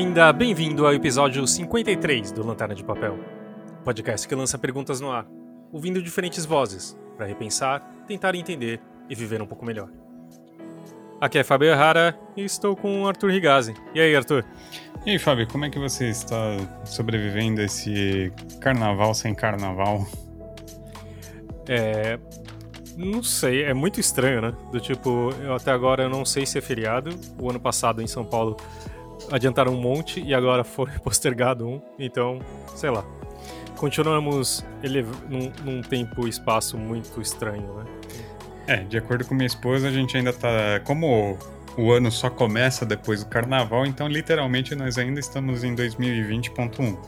Bem-vinda, bem-vindo ao episódio 53 do Lanterna de Papel, podcast que lança perguntas no ar, ouvindo diferentes vozes, para repensar, tentar entender e viver um pouco melhor. Aqui é Fábio Errara e estou com o Arthur Rigazzi. E aí, Arthur? E aí, Fábio, como é que você está sobrevivendo a esse carnaval sem carnaval? É. Não sei, é muito estranho, né? Do tipo, eu até agora não sei se é feriado. O ano passado em São Paulo adiantaram um monte e agora foi postergado um. Então, sei lá. Continuamos num, num tempo e espaço muito estranho, né? É, de acordo com minha esposa, a gente ainda tá. Como o ano só começa depois do carnaval, então literalmente nós ainda estamos em 2020.1.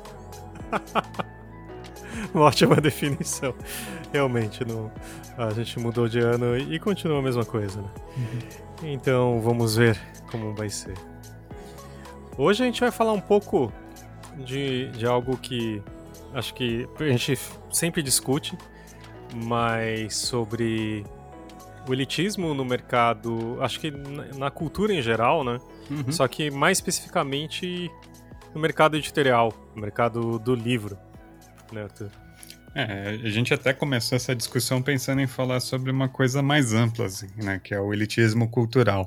Uma ótima definição. Realmente, não, a gente mudou de ano e continua a mesma coisa, né? Uhum. Então vamos ver como vai ser. Hoje a gente vai falar um pouco de, de algo que acho que a gente sempre discute, mas sobre o elitismo no mercado, acho que na cultura em geral, né? Uhum. Só que mais especificamente no mercado editorial, no mercado do livro, né, Arthur? É, a gente até começou essa discussão pensando em falar sobre uma coisa mais ampla, assim, né, que é o elitismo cultural.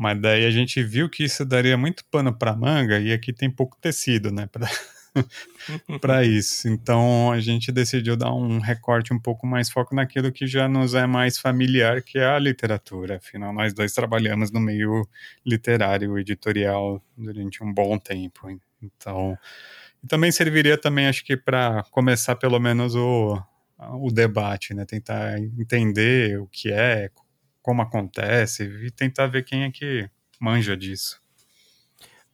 Mas daí a gente viu que isso daria muito pano para manga e aqui tem pouco tecido, né, para isso. Então a gente decidiu dar um recorte um pouco mais foco naquilo que já nos é mais familiar, que é a literatura. Afinal, nós dois trabalhamos no meio literário, editorial durante um bom tempo. Então, e também serviria também, acho que, para começar pelo menos o, o debate, né? Tentar entender o que é, como acontece e tentar ver quem é que manja disso.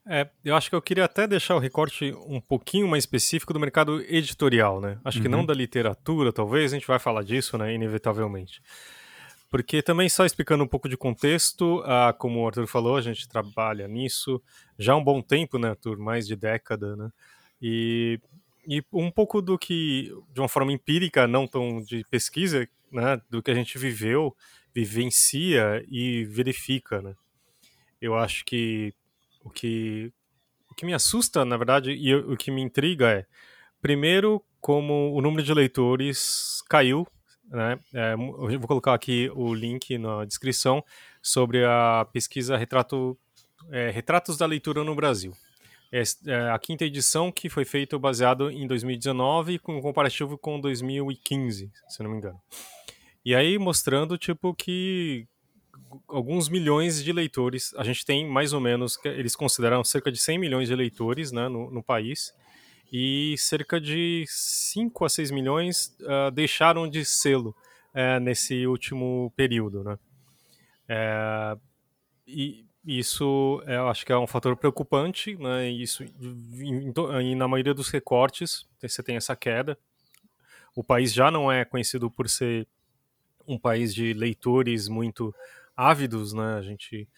É, eu acho que eu queria até deixar o recorte um pouquinho mais específico do mercado editorial, né? Acho uhum. que não uhum. da literatura, talvez, a gente vai falar disso, né, inevitavelmente. Porque também só explicando um pouco de contexto, ah, como o Arthur falou, a gente trabalha nisso já há um bom tempo, né, Arthur? Mais de década, né? E, e um pouco do que, de uma forma empírica, não tão de pesquisa, né, do que a gente viveu, vivencia e verifica, né? Eu acho que o que, o que me assusta, na verdade, e o que me intriga é, primeiro, como o número de leitores caiu, né? É, eu vou colocar aqui o link na descrição sobre a pesquisa Retrato, é, Retratos da Leitura no Brasil. É, é a quinta edição que foi feita baseado em 2019 com um comparativo com 2015, se não me engano. E aí mostrando tipo que alguns milhões de leitores, a gente tem mais ou menos, eles consideram cerca de 100 milhões de leitores né, no, no país, e cerca de 5 a 6 milhões uh, deixaram de sê-lo uh, nesse último período. Né? Uh, e isso eu acho que é um fator preocupante, né? Isso e na maioria dos recortes você tem essa queda. O país já não é conhecido por ser um país de leitores muito ávidos, né? A gente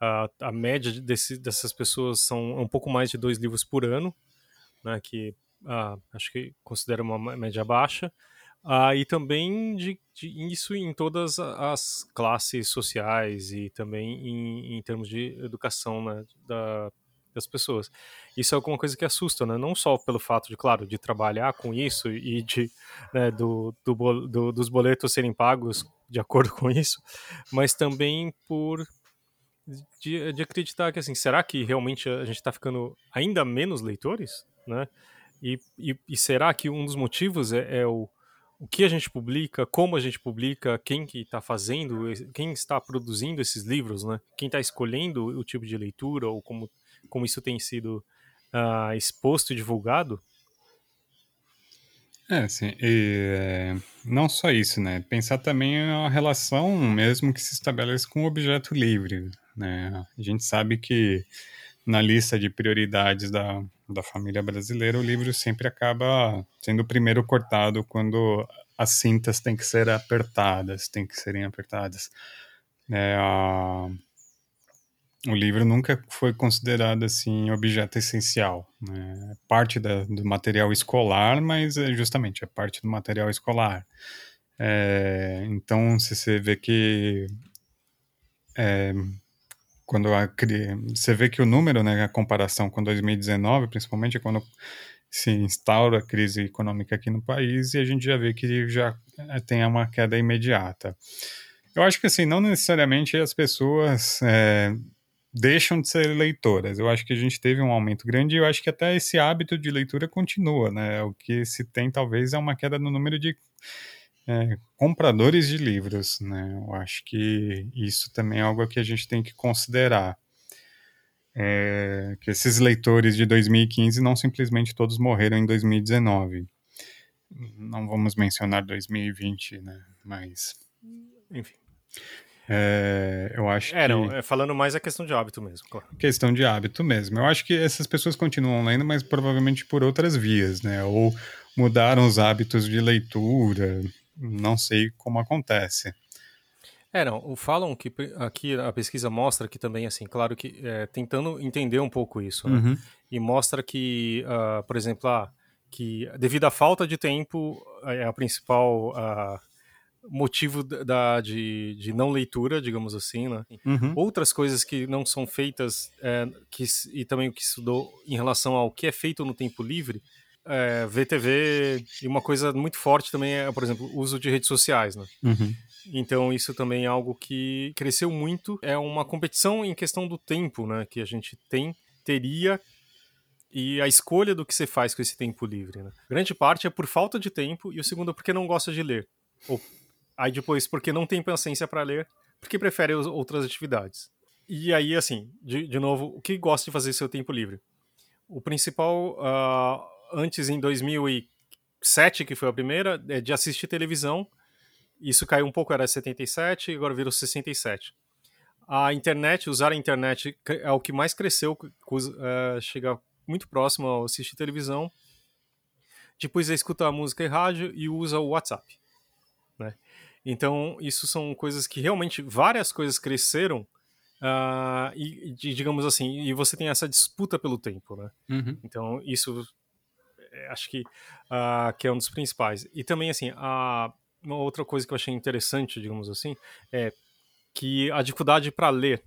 a, a média desse, dessas pessoas são um pouco mais de dois livros por ano, né? Que uh, acho que considera uma média baixa. Uh, e também de, de, isso em todas as classes sociais e também em, em termos de educação né, da, das pessoas. Isso é alguma coisa que assusta, né? Não só pelo fato de, claro, de trabalhar com isso e de né, do, do, do, dos boletos serem pagos de acordo com isso, mas também por de, de acreditar que assim, será que realmente a gente está ficando ainda menos leitores, né? E, e, e, será que um dos motivos é, é o o que a gente publica, como a gente publica, quem que está fazendo, quem está produzindo esses livros, né? Quem está escolhendo o tipo de leitura ou como como isso tem sido uh, exposto e divulgado? É, sim. E, é, não só isso, né? Pensar também a relação mesmo que se estabelece com o objeto livre, né? A gente sabe que na lista de prioridades da, da família brasileira, o livro sempre acaba sendo o primeiro cortado quando as cintas têm que ser apertadas, têm que serem apertadas. É, a, o livro nunca foi considerado assim objeto essencial, né? É parte da, do material escolar, mas é justamente é parte do material escolar. É, então, se você vê que é, quando a, você vê que o número, né, a comparação com 2019, principalmente é quando se instaura a crise econômica aqui no país e a gente já vê que já eh, tem uma queda imediata. Eu acho que assim, não necessariamente as pessoas é, deixam de ser leitoras. Eu acho que a gente teve um aumento grande e eu acho que até esse hábito de leitura continua, né? O que se tem talvez é uma queda no número de é, compradores de livros, né? Eu acho que isso também é algo que a gente tem que considerar. É, que esses leitores de 2015 não simplesmente todos morreram em 2019. Não vamos mencionar 2020, né? Mas. Enfim. É, eu acho é, que... não, é falando mais a questão de hábito mesmo, claro. Questão de hábito mesmo. Eu acho que essas pessoas continuam lendo, mas provavelmente por outras vias, né? Ou mudaram os hábitos de leitura, não sei como acontece. É, não, falam que aqui a pesquisa mostra que também, assim, claro que é, tentando entender um pouco isso, né? Uhum. E mostra que, uh, por exemplo, ah, que devido à falta de tempo, é a principal uh, motivo da, de, de não leitura, digamos assim, né? Uhum. Outras coisas que não são feitas, é, que, e também o que estudou em relação ao que é feito no tempo livre, é, VTV, e uma coisa muito forte também é, por exemplo, o uso de redes sociais, né? Uhum. Então isso também é algo que cresceu muito. É uma competição em questão do tempo, né? Que a gente tem, teria e a escolha do que você faz com esse tempo livre. Né? Grande parte é por falta de tempo e o segundo é porque não gosta de ler. Ou aí depois porque não tem paciência para ler, porque prefere outras atividades. E aí, assim, de, de novo, o que gosta de fazer seu tempo livre? O principal uh, antes em 2007, que foi a primeira, é de assistir televisão. Isso caiu um pouco, era 77, agora virou 67. A internet, usar a internet é o que mais cresceu, uh, chega muito próximo ao assistir televisão. Depois é escutar música e rádio e usa o WhatsApp. Né? Então, isso são coisas que realmente várias coisas cresceram uh, e, digamos assim, e você tem essa disputa pelo tempo, né? Uhum. Então, isso é, acho que, uh, que é um dos principais. E também, assim, a, uma outra coisa que eu achei interessante, digamos assim, é que a dificuldade para ler.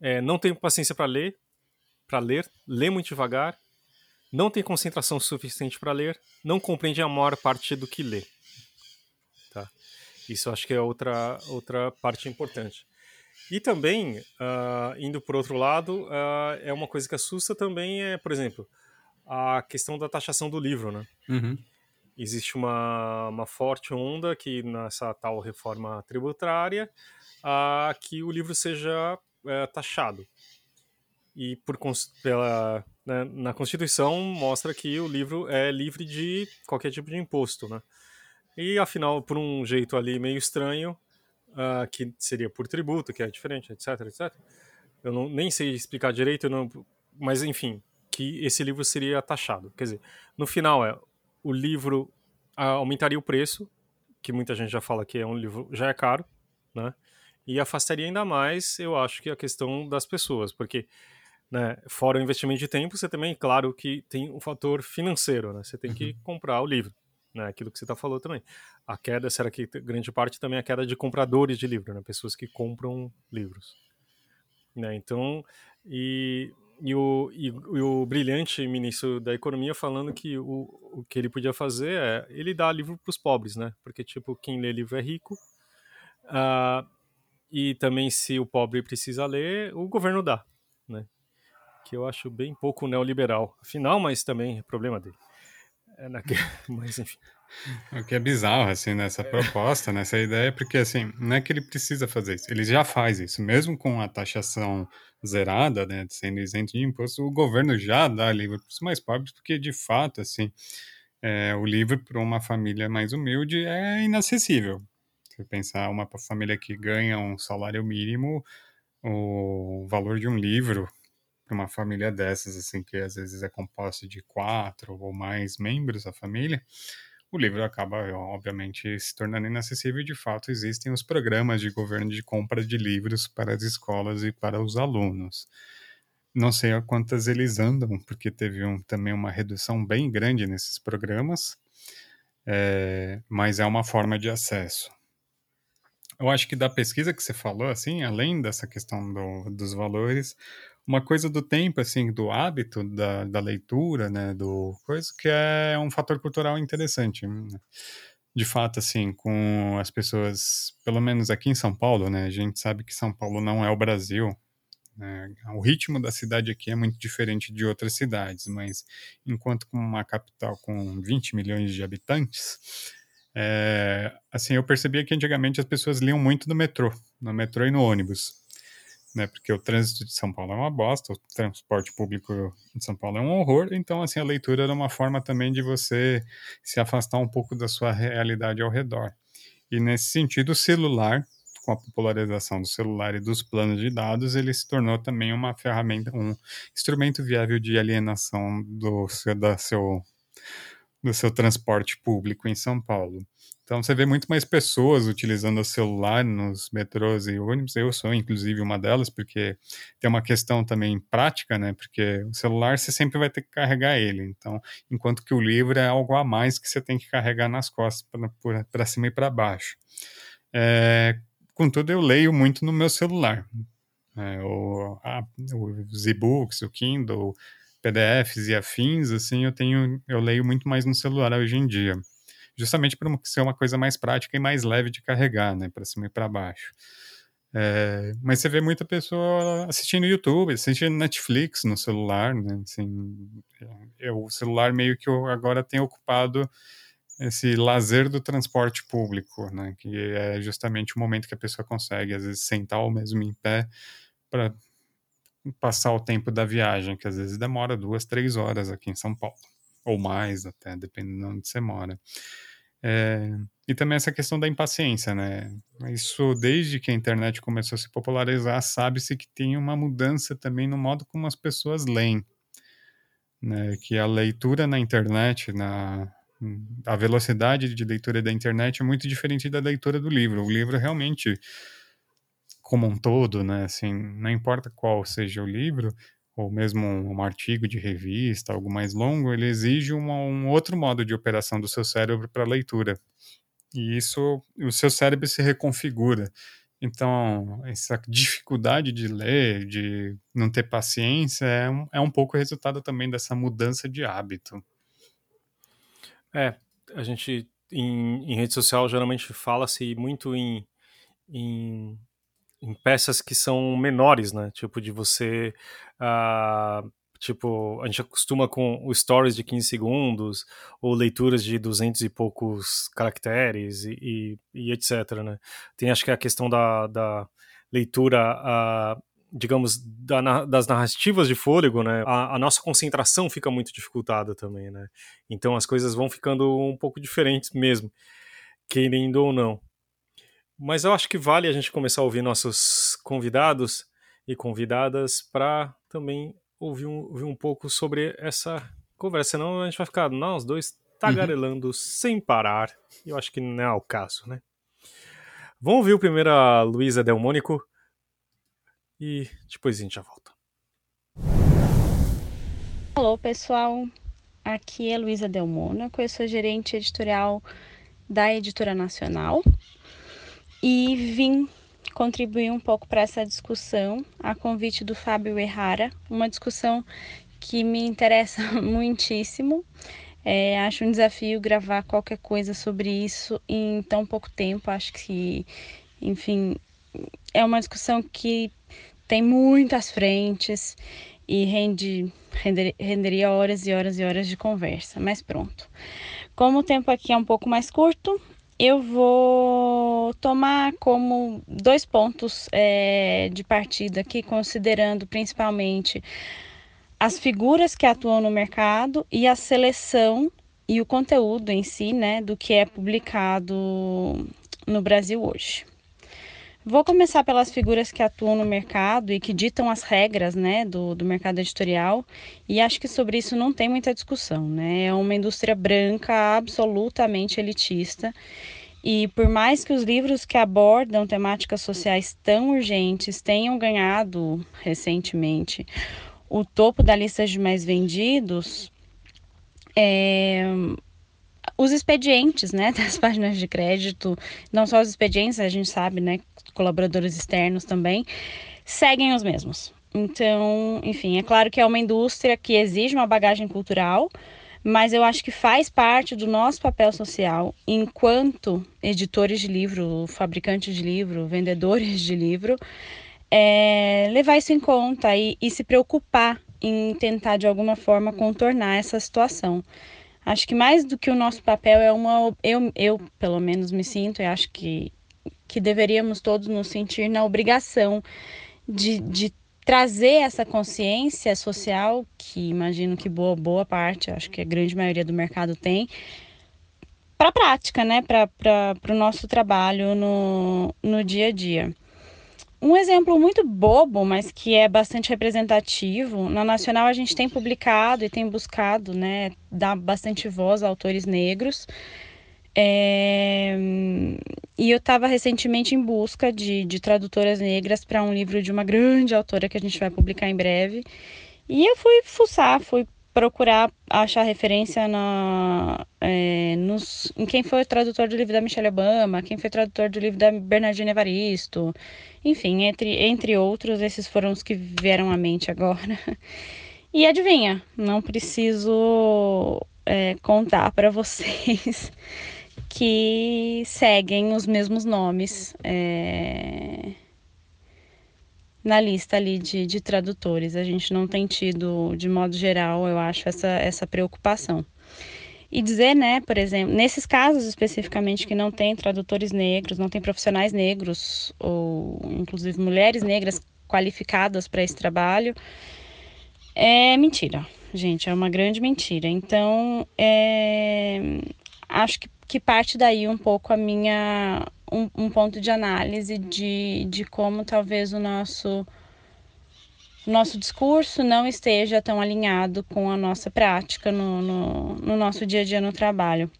É, não tenho paciência para ler, para ler, lê muito devagar, não tem concentração suficiente para ler, não compreende a maior parte do que lê. Isso acho que é outra, outra parte importante. E também, uh, indo por outro lado, uh, é uma coisa que assusta também, é, por exemplo, a questão da taxação do livro, né? Uhum. Existe uma, uma forte onda que nessa tal reforma tributária a que o livro seja é, taxado. E por pela, né, na Constituição mostra que o livro é livre de qualquer tipo de imposto, né? E afinal, por um jeito ali meio estranho, uh, que seria por tributo, que é diferente, etc, etc. Eu não, nem sei explicar direito, não, mas enfim, que esse livro seria taxado. Quer dizer, no final é o livro aumentaria o preço, que muita gente já fala que é um livro já é caro, né? E afastaria ainda mais, eu acho que a questão das pessoas, porque né, fora o investimento de tempo, você também, claro, que tem um fator financeiro, né? Você tem que uhum. comprar o livro, né? Aquilo que você está falando também. A queda, será que grande parte também é a queda de compradores de livro, né? Pessoas que compram livros, né? Então, e e o, e, e, o brilhante ministro da economia falando que o, o que ele podia fazer é ele dar livro para os pobres, né? Porque tipo quem lê livro é rico. Uh, e também se o pobre precisa ler, o governo dá, né? Que eu acho bem pouco neoliberal. Afinal, mas também é problema dele. É naquele, mas enfim. O que é bizarro, assim, nessa é. proposta, nessa ideia, porque, assim, não é que ele precisa fazer isso, ele já faz isso, mesmo com a taxação zerada, né, sendo isento de imposto, o governo já dá livro para os mais pobres, porque de fato, assim, é, o livro para uma família mais humilde é inacessível. Se pensar uma família que ganha um salário mínimo, o valor de um livro para uma família dessas, assim, que às vezes é composta de quatro ou mais membros da família, o livro acaba, obviamente, se tornando inacessível e, de fato, existem os programas de governo de compra de livros para as escolas e para os alunos. Não sei a quantas eles andam, porque teve um, também uma redução bem grande nesses programas, é, mas é uma forma de acesso. Eu acho que da pesquisa que você falou, assim, além dessa questão do, dos valores, uma coisa do tempo, assim, do hábito da, da leitura, né, do coisa que é um fator cultural interessante. Né? De fato, assim, com as pessoas, pelo menos aqui em São Paulo, né, a gente sabe que São Paulo não é o Brasil, né? O ritmo da cidade aqui é muito diferente de outras cidades, mas enquanto com uma capital com 20 milhões de habitantes, é, assim, eu percebia que antigamente as pessoas liam muito no metrô, no metrô e no ônibus, né? Porque o trânsito de São Paulo é uma bosta, o transporte público de São Paulo é um horror, então, assim, a leitura era uma forma também de você se afastar um pouco da sua realidade ao redor. E nesse sentido, o celular com a popularização do celular e dos planos de dados, ele se tornou também uma ferramenta, um instrumento viável de alienação do da seu, do seu transporte público em São Paulo. Então você vê muito mais pessoas utilizando o celular nos metrôs e ônibus. Eu sou, inclusive, uma delas, porque tem uma questão também prática, né? Porque o celular você sempre vai ter que carregar ele. Então, enquanto que o livro é algo a mais que você tem que carregar nas costas para cima e para baixo. É, Contudo, eu leio muito no meu celular. É, o, a, os e-books, o Kindle, PDFs e afins, assim, eu tenho, eu leio muito mais no celular hoje em dia. Justamente por ser uma coisa mais prática e mais leve de carregar, né, para cima e para baixo. É, mas você vê muita pessoa assistindo YouTube, assistindo Netflix no celular, né? Assim, é, o celular meio que agora tem ocupado esse lazer do transporte público, né? Que é justamente o momento que a pessoa consegue, às vezes, sentar ou mesmo em pé para passar o tempo da viagem, que às vezes demora duas, três horas aqui em São Paulo, ou mais até, dependendo de onde você mora. É, e também essa questão da impaciência, né? Isso, desde que a internet começou a se popularizar, sabe-se que tem uma mudança também no modo como as pessoas leem. Né? Que a leitura na internet, na, a velocidade de leitura da internet é muito diferente da leitura do livro. O livro realmente, como um todo, né, assim, não importa qual seja o livro, ou mesmo um, artigo de revista, algo mais longo, ele exige uma, um outro modo de operação do seu cérebro para leitura. E isso, o seu cérebro se reconfigura. Então, essa dificuldade de ler, de não ter paciência, é um, é um pouco resultado também dessa mudança de hábito. É, a gente em, em rede social geralmente fala-se muito em, em, em, peças que são menores, né? Tipo, de você. Uh, tipo, a gente acostuma com o stories de 15 segundos, ou leituras de 200 e poucos caracteres, e, e, e etc, né? Tem acho que a questão da, da leitura uh, digamos, da, das narrativas de fôlego, né, a, a, nossa concentração fica muito dificultada também, né? Então as coisas vão ficando um pouco diferentes mesmo, querendo ou não. Mas eu acho que vale a gente começar a ouvir nossos convidados e convidadas para também ouvir um, ouvir um pouco sobre essa conversa, senão a gente vai ficar nós dois tagarelando uhum. sem parar. E eu acho que não é o caso, né? Vamos ouvir o primeiro a Luísa Delmônico e depois a gente já volta. Alô, pessoal. Aqui é Luísa Del Mônaco, eu sou gerente editorial da Editora Nacional e vim contribuir um pouco para essa discussão a convite do Fábio Errara, uma discussão que me interessa muitíssimo. É, acho um desafio gravar qualquer coisa sobre isso em tão pouco tempo. Acho que, enfim, é uma discussão que tem muitas frentes e rende, render, renderia horas e horas e horas de conversa, mas pronto. Como o tempo aqui é um pouco mais curto, eu vou tomar como dois pontos é, de partida aqui, considerando principalmente as figuras que atuam no mercado e a seleção e o conteúdo em si, né, do que é publicado no Brasil hoje. Vou começar pelas figuras que atuam no mercado e que ditam as regras né, do, do mercado editorial, e acho que sobre isso não tem muita discussão. Né? É uma indústria branca absolutamente elitista. E por mais que os livros que abordam temáticas sociais tão urgentes tenham ganhado recentemente o topo da lista de mais vendidos, é, os expedientes, né, das páginas de crédito, não só os expedientes, a gente sabe, né, colaboradores externos também, seguem os mesmos. Então, enfim, é claro que é uma indústria que exige uma bagagem cultural, mas eu acho que faz parte do nosso papel social enquanto editores de livro, fabricantes de livro, vendedores de livro, é, levar isso em conta e, e se preocupar em tentar de alguma forma contornar essa situação. Acho que mais do que o nosso papel é uma. Eu, eu pelo menos me sinto, e acho que, que deveríamos todos nos sentir na obrigação de, de trazer essa consciência social, que imagino que boa, boa parte, acho que a grande maioria do mercado tem, para a prática, né? Para o nosso trabalho no, no dia a dia. Um exemplo muito bobo, mas que é bastante representativo, na Nacional a gente tem publicado e tem buscado né, dar bastante voz a autores negros. É... E eu estava recentemente em busca de, de tradutoras negras para um livro de uma grande autora que a gente vai publicar em breve. E eu fui fuçar, fui procurar achar referência na, é, nos, em quem foi o tradutor do livro da Michelle Obama, quem foi o tradutor do livro da Bernardine Evaristo, enfim, entre, entre outros, esses foram os que vieram à mente agora. E adivinha, não preciso é, contar para vocês que seguem os mesmos nomes. É na lista ali de, de tradutores. A gente não tem tido, de modo geral, eu acho, essa, essa preocupação. E dizer, né, por exemplo, nesses casos especificamente que não tem tradutores negros, não tem profissionais negros, ou inclusive mulheres negras qualificadas para esse trabalho, é mentira, gente, é uma grande mentira. Então, é, acho que, que parte daí um pouco a minha um, um ponto de análise de, de como talvez o nosso nosso discurso não esteja tão alinhado com a nossa prática no, no, no nosso dia a dia no trabalho.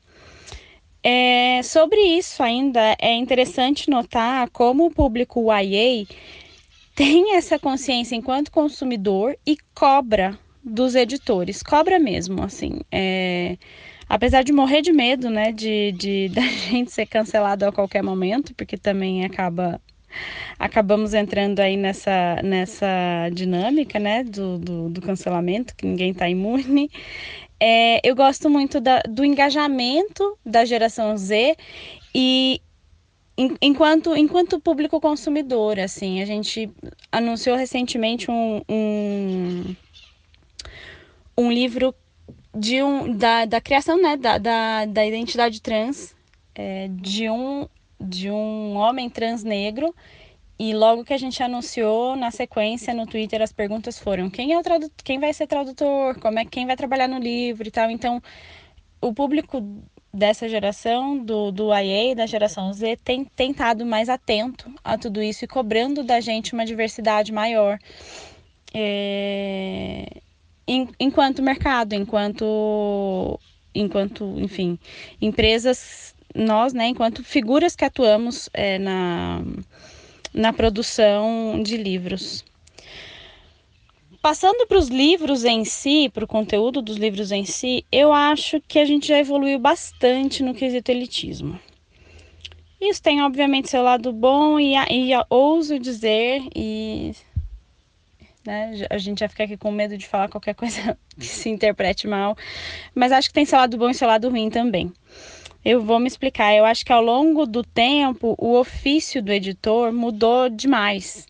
É, sobre isso ainda é interessante notar como o público YA tem essa consciência enquanto consumidor e cobra dos editores, cobra mesmo, assim. É, apesar de morrer de medo, né, de, de da gente ser cancelado a qualquer momento, porque também acaba acabamos entrando aí nessa, nessa dinâmica, né, do, do, do cancelamento, que ninguém está imune. É, eu gosto muito da, do engajamento da geração Z e enquanto enquanto público consumidor, assim, a gente anunciou recentemente um, um, um livro de um, da, da criação né, da, da, da identidade trans é, de, um, de um homem trans negro. E logo que a gente anunciou, na sequência, no Twitter, as perguntas foram: quem é o tradutor, quem vai ser tradutor, como é quem vai trabalhar no livro e tal. Então, o público dessa geração, do, do IA, da geração Z, tem tentado mais atento a tudo isso e cobrando da gente uma diversidade maior. É enquanto mercado, enquanto, enquanto, enfim, empresas, nós, né, enquanto figuras que atuamos é, na, na produção de livros. Passando para os livros em si, para o conteúdo dos livros em si, eu acho que a gente já evoluiu bastante no quesito elitismo. Isso tem, obviamente, seu lado bom e, e ouso dizer, e né? A gente já fica aqui com medo de falar qualquer coisa que se interprete mal, mas acho que tem seu lado bom e seu lado ruim também. Eu vou me explicar. Eu acho que ao longo do tempo o ofício do editor mudou demais.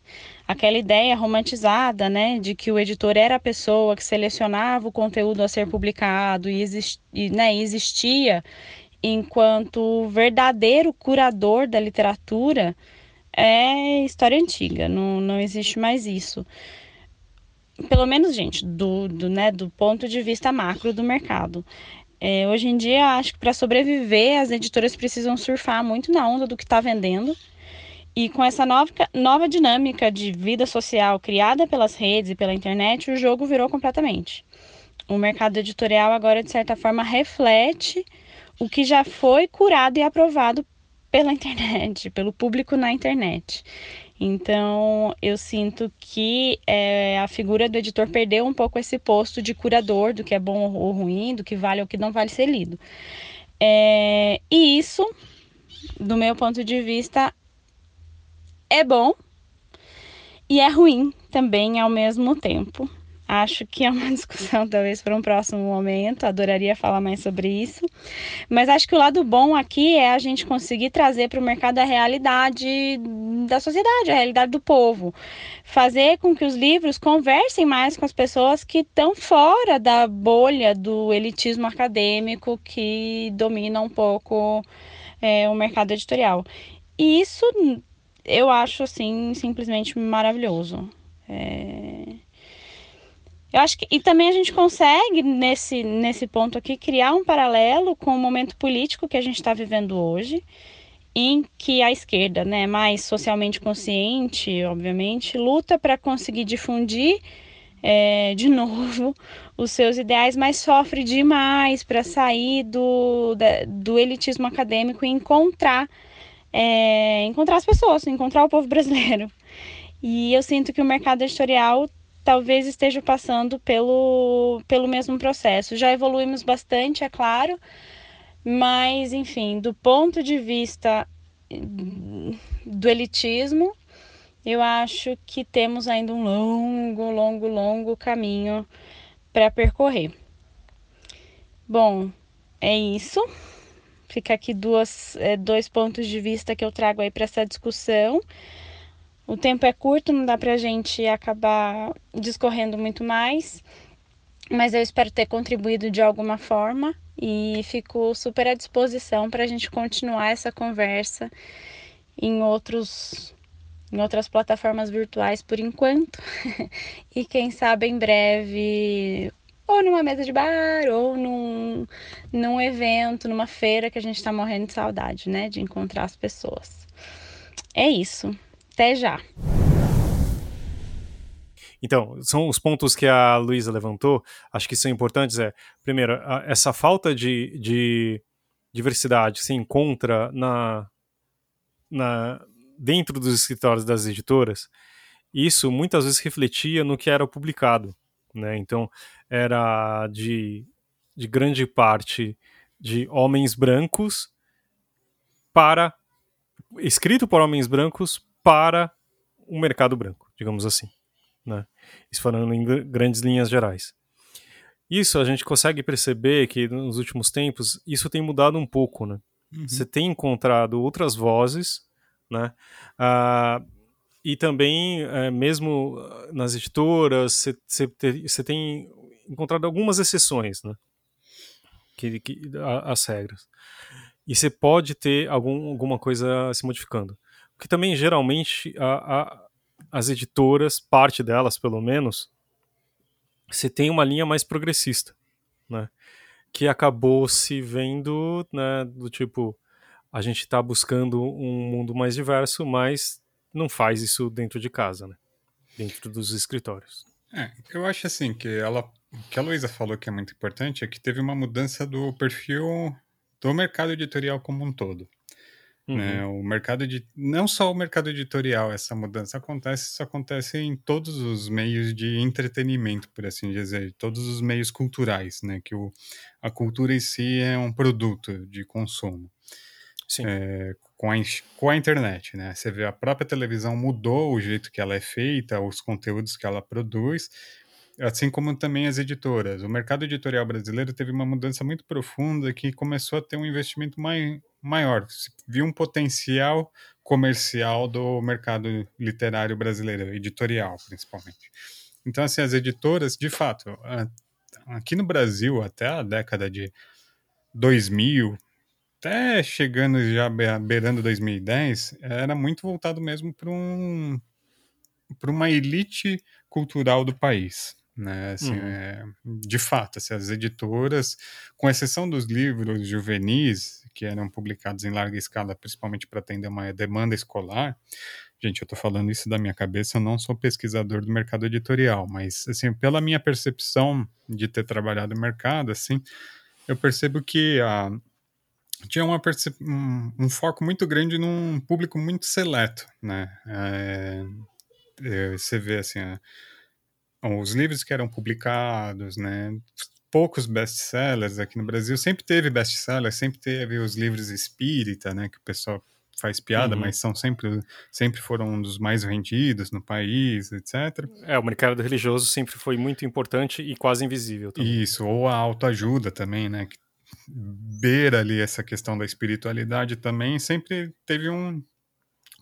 Aquela ideia romantizada, né, de que o editor era a pessoa que selecionava o conteúdo a ser publicado e, e né, existia enquanto verdadeiro curador da literatura é história antiga, não, não existe mais isso pelo menos, gente, do, do, né, do ponto de vista macro do mercado. É, hoje em dia, acho que para sobreviver, as editoras precisam surfar muito na onda do que está vendendo. E com essa nova, nova dinâmica de vida social criada pelas redes e pela internet, o jogo virou completamente. O mercado editorial agora, de certa forma, reflete o que já foi curado e aprovado pela internet, pelo público na internet. Então, eu sinto que é, a figura do editor perdeu um pouco esse posto de curador do que é bom ou ruim, do que vale ou que não vale ser lido. É, e isso, do meu ponto de vista, é bom e é ruim também ao mesmo tempo. Acho que é uma discussão talvez para um próximo momento, adoraria falar mais sobre isso. Mas acho que o lado bom aqui é a gente conseguir trazer para o mercado a realidade da sociedade, a realidade do povo. Fazer com que os livros conversem mais com as pessoas que estão fora da bolha do elitismo acadêmico que domina um pouco é, o mercado editorial. E isso eu acho assim simplesmente maravilhoso. É... Eu acho que e também a gente consegue nesse nesse ponto aqui criar um paralelo com o momento político que a gente está vivendo hoje, em que a esquerda, né, mais socialmente consciente, obviamente, luta para conseguir difundir é, de novo os seus ideais, mas sofre demais para sair do, do elitismo acadêmico e encontrar é, encontrar as pessoas, encontrar o povo brasileiro. E eu sinto que o mercado editorial talvez esteja passando pelo, pelo mesmo processo. Já evoluímos bastante, é claro, mas, enfim, do ponto de vista do elitismo, eu acho que temos ainda um longo, longo, longo caminho para percorrer. Bom, é isso. Fica aqui duas, é, dois pontos de vista que eu trago aí para essa discussão. O tempo é curto, não dá para a gente acabar discorrendo muito mais, mas eu espero ter contribuído de alguma forma e fico super à disposição para a gente continuar essa conversa em outros em outras plataformas virtuais por enquanto e quem sabe em breve ou numa mesa de bar, ou num, num evento, numa feira que a gente está morrendo de saudade, né? De encontrar as pessoas. É isso. Até já. Então, são os pontos que a Luísa levantou, acho que são importantes. É, primeiro, a, essa falta de, de diversidade se encontra na, na, dentro dos escritórios das editoras. Isso muitas vezes refletia no que era publicado. Né? Então, era de, de grande parte de homens brancos para escrito por homens brancos para o mercado branco, digamos assim, né? Isso falando em grandes linhas gerais. Isso a gente consegue perceber que nos últimos tempos isso tem mudado um pouco, né? Uhum. Você tem encontrado outras vozes, né? Ah, e também, é, mesmo nas editoras, você tem encontrado algumas exceções, né? Que, que, as regras. E você pode ter algum, alguma coisa se modificando. Porque também, geralmente, a, a, as editoras, parte delas pelo menos, você tem uma linha mais progressista, né? Que acabou se vendo, né, do tipo, a gente está buscando um mundo mais diverso, mas não faz isso dentro de casa, né? Dentro dos escritórios. É, eu acho assim que ela que a Luísa falou que é muito importante é que teve uma mudança do perfil do mercado editorial como um todo. Né? Uhum. Né? O mercado de não só o mercado editorial, essa mudança acontece, isso acontece em todos os meios de entretenimento, por assim dizer, todos os meios culturais, né? Que o, a cultura em si é um produto de consumo. Sim. É, com, a, com a internet, né? Você vê a própria televisão mudou o jeito que ela é feita, os conteúdos que ela produz, assim como também as editoras. O mercado editorial brasileiro teve uma mudança muito profunda que começou a ter um investimento mai, maior. Se viu um potencial comercial do mercado literário brasileiro, editorial principalmente. Então, assim, as editoras, de fato, aqui no Brasil, até a década de 2000, até chegando já beirando 2010, era muito voltado mesmo para um, para uma elite cultural do país né? Assim, uhum. é, de fato, assim, as editoras, com exceção dos livros juvenis que eram publicados em larga escala, principalmente para atender uma demanda escolar, gente, eu estou falando isso da minha cabeça, eu não sou pesquisador do mercado editorial, mas assim, pela minha percepção de ter trabalhado no mercado, assim, eu percebo que a tinha uma um, um, foco muito grande num público muito seleto, né? É, é, você vê assim, os livros que eram publicados, né, poucos best-sellers aqui no Brasil. Sempre teve best-sellers, sempre teve os livros espírita, né, que o pessoal faz piada, uhum. mas são sempre, sempre foram um dos mais vendidos no país, etc. É, o mercado religioso sempre foi muito importante e quase invisível. Também. Isso, ou a autoajuda também, né, que beira ali essa questão da espiritualidade também, sempre teve um,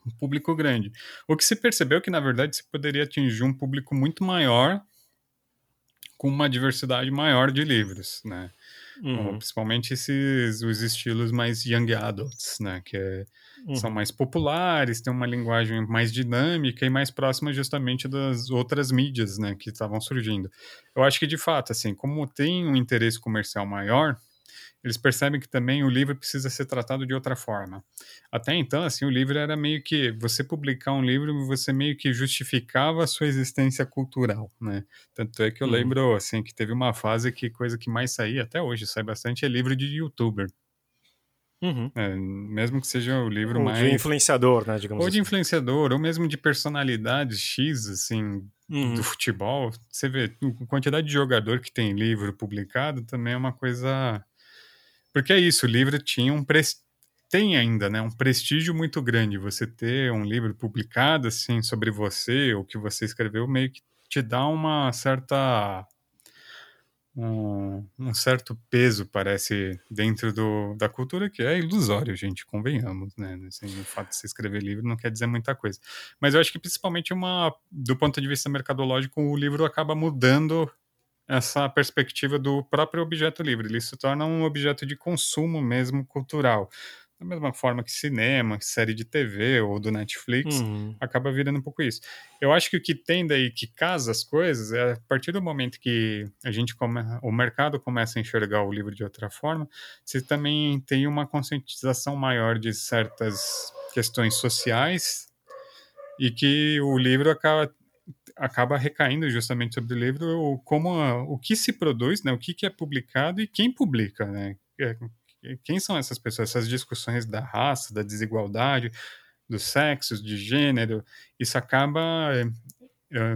um público grande. O que se percebeu é que, na verdade, se poderia atingir um público muito maior com uma diversidade maior de livros, né? Uhum. Principalmente esses os estilos mais young adults, né? Que é, uhum. são mais populares, têm uma linguagem mais dinâmica e mais próxima justamente das outras mídias, né? Que estavam surgindo. Eu acho que de fato, assim, como tem um interesse comercial maior, eles percebem que também o livro precisa ser tratado de outra forma. Até então, assim, o livro era meio que você publicar um livro, você meio que justificava a sua existência cultural, né? Tanto é que eu uhum. lembro, assim, que teve uma fase que coisa que mais saía, até hoje sai bastante, é livro de youtuber. Uhum. É, mesmo que seja o livro ou mais. de influenciador, né? Digamos ou de assim. influenciador, ou mesmo de personalidade X, assim, uhum. do futebol. Você vê, a quantidade de jogador que tem livro publicado também é uma coisa porque é isso, o livro tinha um tem ainda, né, um prestígio muito grande. Você ter um livro publicado assim sobre você, o que você escreveu, meio que te dá uma certa um, um, certo peso, parece, dentro do, da cultura, que é ilusório, gente, convenhamos, né? Assim, o fato de você escrever livro não quer dizer muita coisa. Mas eu acho que, principalmente, uma, do ponto de vista mercadológico, o livro acaba mudando essa perspectiva do próprio objeto livre. Ele se torna um objeto de consumo mesmo cultural. Da mesma forma que cinema, série de TV ou do Netflix, uhum. acaba virando um pouco isso. Eu acho que o que tem daí que casa as coisas é a partir do momento que a gente come, o mercado começa a enxergar o livro de outra forma, você também tem uma conscientização maior de certas questões sociais e que o livro acaba acaba recaindo justamente sobre o livro como a, o que se produz, né, o que, que é publicado e quem publica, né? É, quem são essas pessoas? Essas discussões da raça, da desigualdade, dos sexos, de gênero, isso acaba é, é,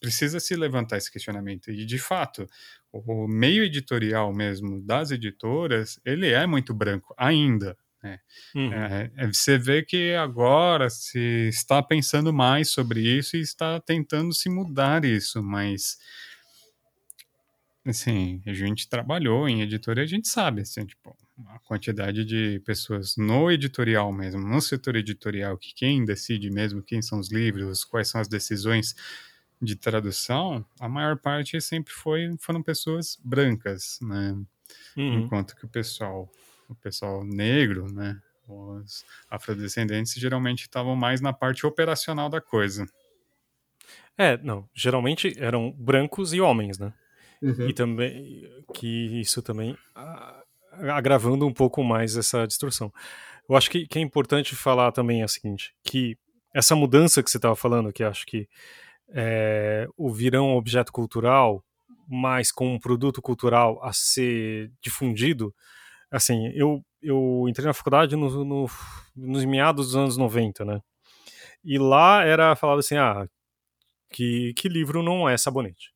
precisa se levantar esse questionamento e de fato o meio editorial mesmo das editoras ele é muito branco ainda é, uhum. é, é, você vê que agora se está pensando mais sobre isso e está tentando se mudar isso, mas assim, a gente trabalhou em editoria, a gente sabe, assim, tipo, a quantidade de pessoas no editorial mesmo, no setor editorial, que quem decide mesmo quem são os livros, quais são as decisões de tradução, a maior parte sempre foi, foram pessoas brancas, né? Uhum. Enquanto que o pessoal o pessoal negro, né? Os afrodescendentes geralmente estavam mais na parte operacional da coisa. É, não. Geralmente eram brancos e homens, né? Uhum. E também que isso também agravando um pouco mais essa distorção. Eu acho que, que é importante falar também é o seguinte, que essa mudança que você estava falando, que acho que é, o virão objeto cultural, mais com um produto cultural a ser difundido, assim, eu, eu entrei na faculdade no, no, nos meados dos anos 90, né? E lá era falado assim, ah, que, que livro não é sabonete,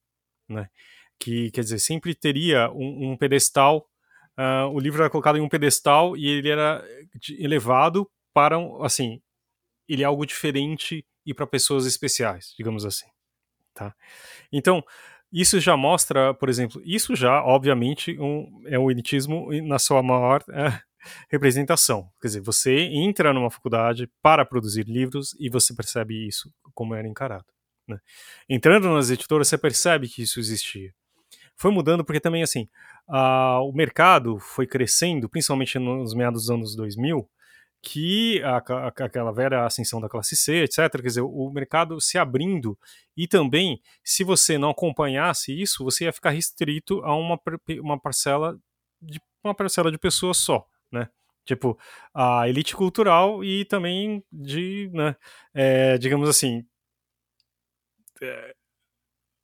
né? Que, quer dizer, sempre teria um, um pedestal, uh, o livro era colocado em um pedestal e ele era elevado para, assim, ele é algo diferente e para pessoas especiais, digamos assim, tá? Então, isso já mostra, por exemplo, isso já, obviamente, um, é o elitismo na sua maior é, representação. Quer dizer, você entra numa faculdade para produzir livros e você percebe isso como era encarado. Né? Entrando nas editoras, você percebe que isso existia. Foi mudando porque também, assim, a, o mercado foi crescendo, principalmente nos meados dos anos 2000, que a, a, aquela velha ascensão da classe C, etc. Quer dizer, o mercado se abrindo e também, se você não acompanhasse isso, você ia ficar restrito a uma, uma parcela de uma parcela de pessoas só, né? Tipo, a elite cultural e também de, né, é, digamos assim, é,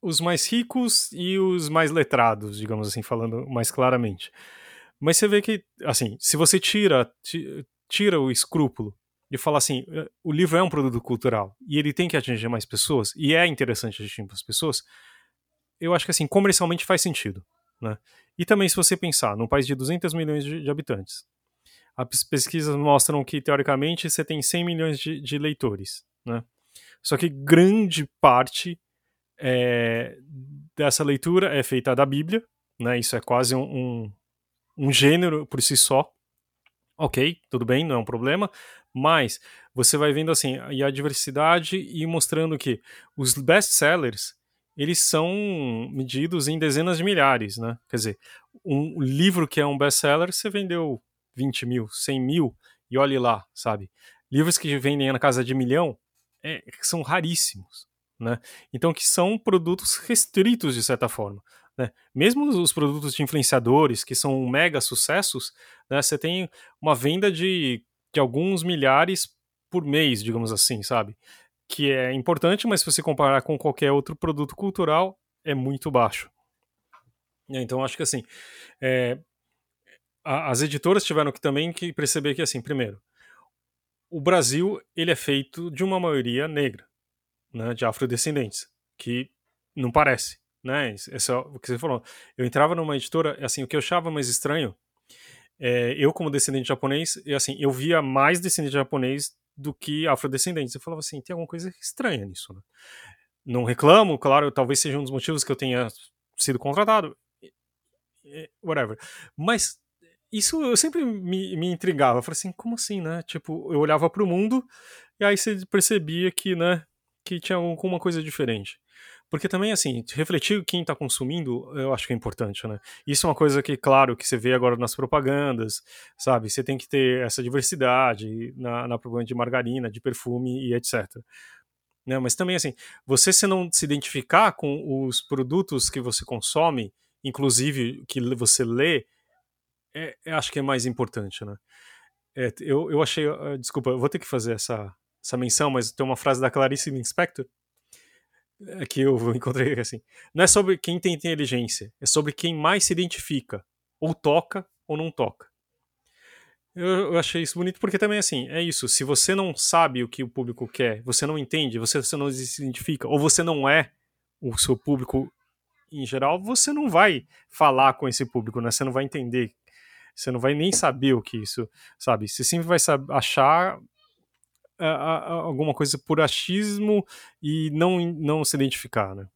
os mais ricos e os mais letrados, digamos assim, falando mais claramente. Mas você vê que, assim, se você tira, tira o escrúpulo de falar assim, eh, o livro é um produto cultural e ele tem que atingir mais pessoas e é interessante atingir mais pessoas, eu acho que assim, comercialmente faz sentido. Né? E também, se você pensar, num país de 200 milhões de, de habitantes, as pesquisas mostram que, teoricamente, você tem 100 milhões de, de leitores. Né? Só que grande parte é, dessa leitura é feita da Bíblia, né? isso é quase um, um, um gênero por si só. Ok, tudo bem, não é um problema, mas você vai vendo assim e a diversidade e mostrando que os best-sellers eles são medidos em dezenas de milhares, né? Quer dizer, um livro que é um best-seller, você vendeu 20 mil, 100 mil, e olhe lá, sabe? Livros que vendem na casa de milhão é, são raríssimos, né? Então, que são produtos restritos, de certa forma. Né? Mesmo os produtos de influenciadores, que são mega sucessos, né, você tem uma venda de, de alguns milhares por mês, digamos assim, sabe? Que é importante, mas se você comparar com qualquer outro produto cultural, é muito baixo. Então, acho que assim, é, as editoras tiveram que também que perceber que, assim, primeiro, o Brasil ele é feito de uma maioria negra, né, de afrodescendentes, que não parece, né? Esse é o que você falou. Eu entrava numa editora, assim, o que eu achava mais estranho, é, eu como descendente japonês, e assim, eu via mais descendente japonês do que afrodescendentes. Eu falava assim, tem alguma coisa estranha nisso, né? Não reclamo, claro, talvez seja um dos motivos que eu tenha sido contratado, whatever. Mas isso eu sempre me, me intrigava. Eu falei assim, como assim, né? Tipo, eu olhava para o mundo e aí você percebia que, né, que tinha alguma coisa diferente. Porque também, assim, refletir quem está consumindo, eu acho que é importante, né? Isso é uma coisa que, claro, que você vê agora nas propagandas, sabe? Você tem que ter essa diversidade na, na propaganda de margarina, de perfume e etc. Né? Mas também, assim, você se não se identificar com os produtos que você consome, inclusive que você lê, é, acho que é mais importante, né? É, eu, eu achei, uh, desculpa, eu vou ter que fazer essa, essa menção, mas tem uma frase da Clarice Lispector é, que eu encontrei assim. Não é sobre quem tem inteligência, é sobre quem mais se identifica, ou toca ou não toca. Eu, achei isso bonito porque também assim, é isso. Se você não sabe o que o público quer, você não entende, você, você não se identifica, ou você não é o seu público em geral, você não vai falar com esse público, né? Você não vai entender você não vai nem saber o que isso, sabe? Você sempre vai achar a, a, alguma coisa por achismo e não, não se identificar, né?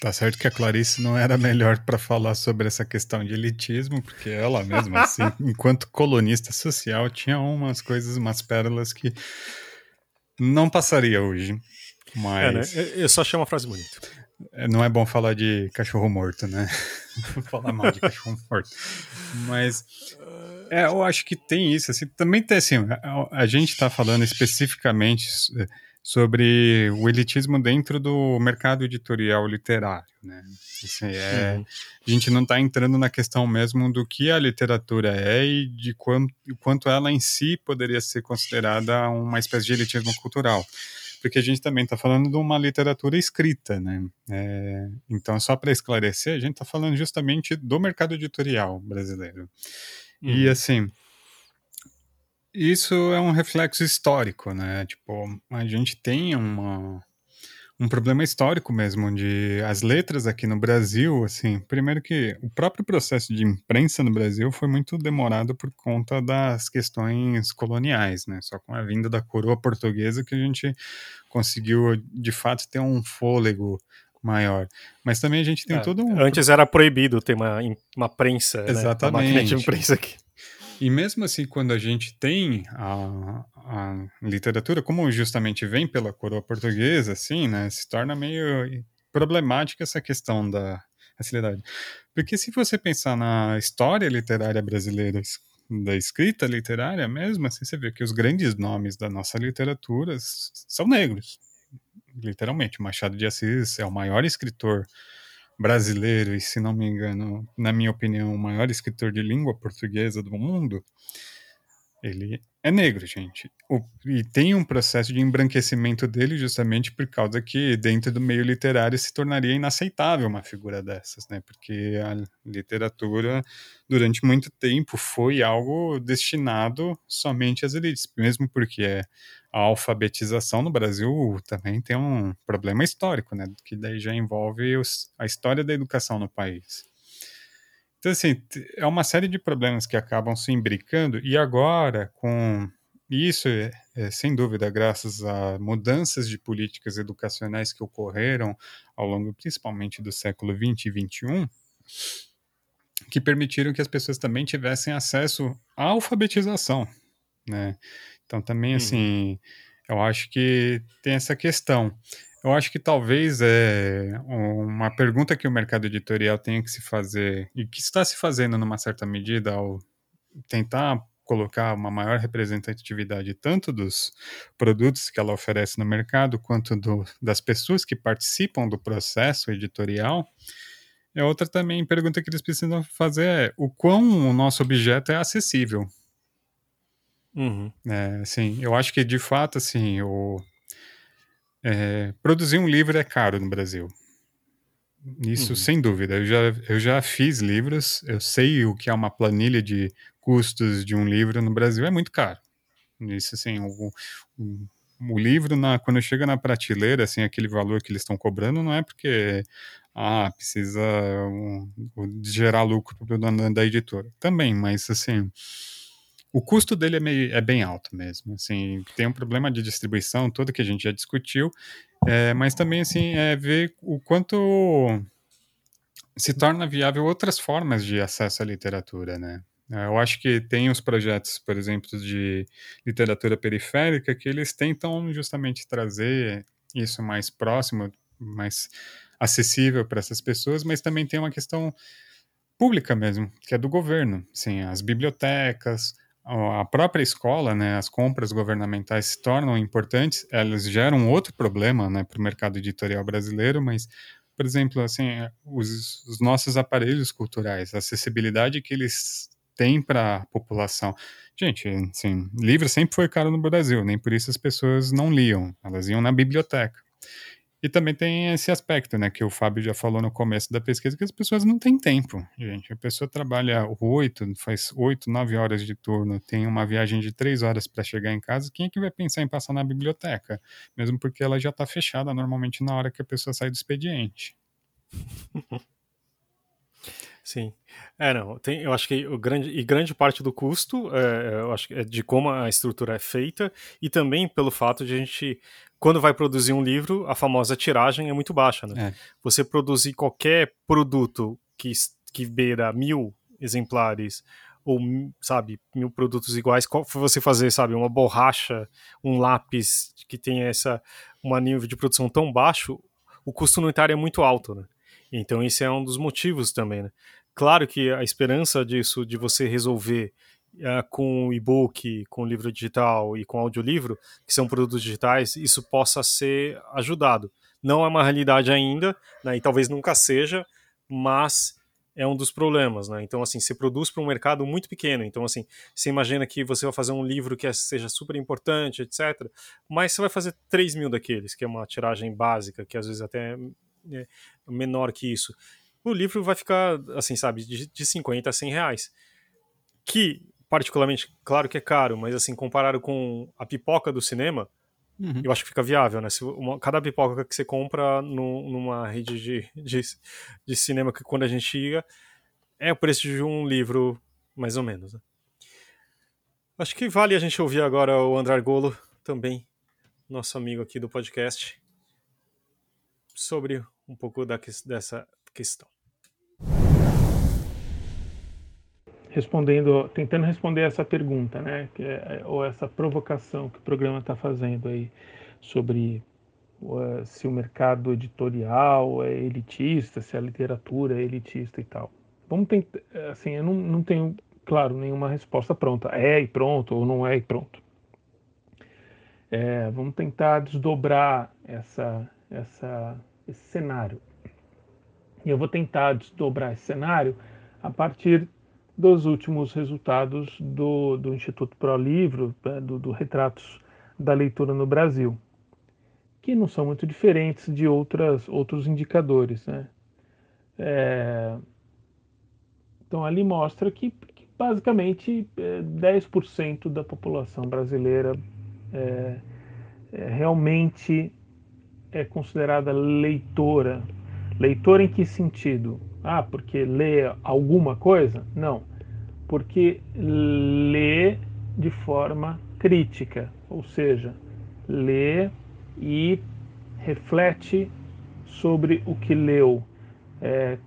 Tá certo que a Clarice não era melhor para falar sobre essa questão de elitismo, porque ela mesma, assim, enquanto colunista social, tinha umas coisas, umas pérolas que não passaria hoje. Mas... É, né? Eu só achei uma frase bonita. É, não é bom falar de cachorro morto, né? falar mal de cachorro morto. Mas é, eu acho que tem isso. Assim, também tem assim, a, a gente está falando especificamente sobre o elitismo dentro do mercado editorial literário, né? Assim, é. A gente não está entrando na questão mesmo do que a literatura é e de quanto, quanto ela em si poderia ser considerada uma espécie de elitismo cultural porque a gente também está falando de uma literatura escrita, né? É, então, só para esclarecer, a gente está falando justamente do mercado editorial brasileiro. Uhum. E, assim, isso é um reflexo histórico, né? Tipo, a gente tem uma um problema histórico mesmo de as letras aqui no Brasil, assim, primeiro que o próprio processo de imprensa no Brasil foi muito demorado por conta das questões coloniais, né? Só com a vinda da coroa portuguesa que a gente conseguiu de fato ter um fôlego maior. Mas também a gente tem é, todo um Antes era proibido ter uma, uma prensa, Exatamente. Né? Uma de imprensa aqui. E mesmo assim, quando a gente tem a, a literatura, como justamente vem pela coroa portuguesa, assim, né, se torna meio problemática essa questão da facilidade. Porque se você pensar na história literária brasileira, da escrita literária mesmo, assim, você vê que os grandes nomes da nossa literatura são negros. Literalmente, Machado de Assis é o maior escritor brasileiro e, se não me engano, na minha opinião, o maior escritor de língua portuguesa do mundo, ele é negro, gente. O, e tem um processo de embranquecimento dele justamente por causa que dentro do meio literário se tornaria inaceitável uma figura dessas, né? Porque a literatura durante muito tempo foi algo destinado somente às elites, mesmo porque é a alfabetização no Brasil também tem um problema histórico, né? Que daí já envolve os, a história da educação no país. Então, assim, é uma série de problemas que acabam se imbricando, e agora, com isso, é, é, sem dúvida, graças a mudanças de políticas educacionais que ocorreram ao longo, principalmente, do século XX e XXI, que permitiram que as pessoas também tivessem acesso à alfabetização, né? Então também uhum. assim, eu acho que tem essa questão. Eu acho que talvez é uma pergunta que o mercado editorial tenha que se fazer e que está se fazendo numa certa medida ao tentar colocar uma maior representatividade tanto dos produtos que ela oferece no mercado quanto do, das pessoas que participam do processo editorial. E outra também pergunta que eles precisam fazer é o quão o nosso objeto é acessível. Uhum. É, assim, eu acho que de fato, assim, o, é, produzir um livro é caro no Brasil. Isso uhum. sem dúvida. Eu já, eu já fiz livros, eu sei o que é uma planilha de custos de um livro no Brasil, é muito caro. Isso, assim, o, o, o livro, na, quando chega na prateleira, assim, aquele valor que eles estão cobrando, não é porque ah, precisa um, gerar lucro da, da editora. Também, mas assim, o custo dele é, meio, é bem alto mesmo. Assim, tem um problema de distribuição todo que a gente já discutiu, é, mas também assim é ver o quanto se torna viável outras formas de acesso à literatura, né? É, eu acho que tem os projetos, por exemplo, de literatura periférica, que eles tentam justamente trazer isso mais próximo, mais acessível para essas pessoas, mas também tem uma questão pública mesmo, que é do governo. Sim, as bibliotecas, a própria escola, né, as compras governamentais se tornam importantes, elas geram outro problema né, para o mercado editorial brasileiro, mas, por exemplo, assim, os, os nossos aparelhos culturais, a acessibilidade que eles têm para a população. Gente, assim, livro sempre foi caro no Brasil, nem por isso as pessoas não liam, elas iam na biblioteca. E também tem esse aspecto, né, que o Fábio já falou no começo da pesquisa, que as pessoas não têm tempo, gente. A pessoa trabalha oito, faz oito, nove horas de turno, tem uma viagem de três horas para chegar em casa, quem é que vai pensar em passar na biblioteca? Mesmo porque ela já está fechada normalmente na hora que a pessoa sai do expediente. Sim. É, não, tem, eu acho que o grande, e grande parte do custo é, eu acho é de como a estrutura é feita e também pelo fato de a gente quando vai produzir um livro, a famosa tiragem é muito baixa, né? É. Você produzir qualquer produto que, que beira mil exemplares ou, sabe, mil produtos iguais, qual você fazer, sabe, uma borracha, um lápis que tem essa, uma nível de produção tão baixo, o custo unitário é muito alto, né? Então esse é um dos motivos também, né? Claro que a esperança disso, de você resolver uh, com e-book, com livro digital e com audiolivro, que são produtos digitais, isso possa ser ajudado. Não é uma realidade ainda, né, e talvez nunca seja, mas é um dos problemas, né? Então, assim, você produz para um mercado muito pequeno. Então, assim, você imagina que você vai fazer um livro que seja super importante, etc. Mas você vai fazer 3 mil daqueles, que é uma tiragem básica, que às vezes até é menor que isso. O livro vai ficar, assim, sabe, de, de 50 a 100 reais. Que particularmente, claro que é caro, mas assim, comparado com a pipoca do cinema, uhum. eu acho que fica viável, né? Se uma, cada pipoca que você compra no, numa rede de, de, de, cinema que quando a gente ia, é o preço de um livro, mais ou menos. Né? Acho que vale a gente ouvir agora o André Golo, também, nosso amigo aqui do podcast, sobre um pouco da, dessa questão. Respondendo, tentando responder essa pergunta, né, é, ou essa provocação que o programa está fazendo aí sobre uh, se o mercado editorial é elitista, se a literatura é elitista e tal. Vamos tentar, assim, eu não, não tenho, claro, nenhuma resposta pronta. É e pronto, ou não é e pronto. É, vamos tentar desdobrar essa, essa, esse cenário. E eu vou tentar desdobrar esse cenário a partir dos últimos resultados do, do Instituto Pro Livro, né, do, do Retratos da Leitura no Brasil, que não são muito diferentes de outras, outros indicadores. Né? É, então, ali mostra que, que basicamente é, 10% da população brasileira é, é, realmente é considerada leitora. Leitora em que sentido? Ah, porque lê alguma coisa? Não. Porque lê de forma crítica, ou seja, lê e reflete sobre o que leu, é,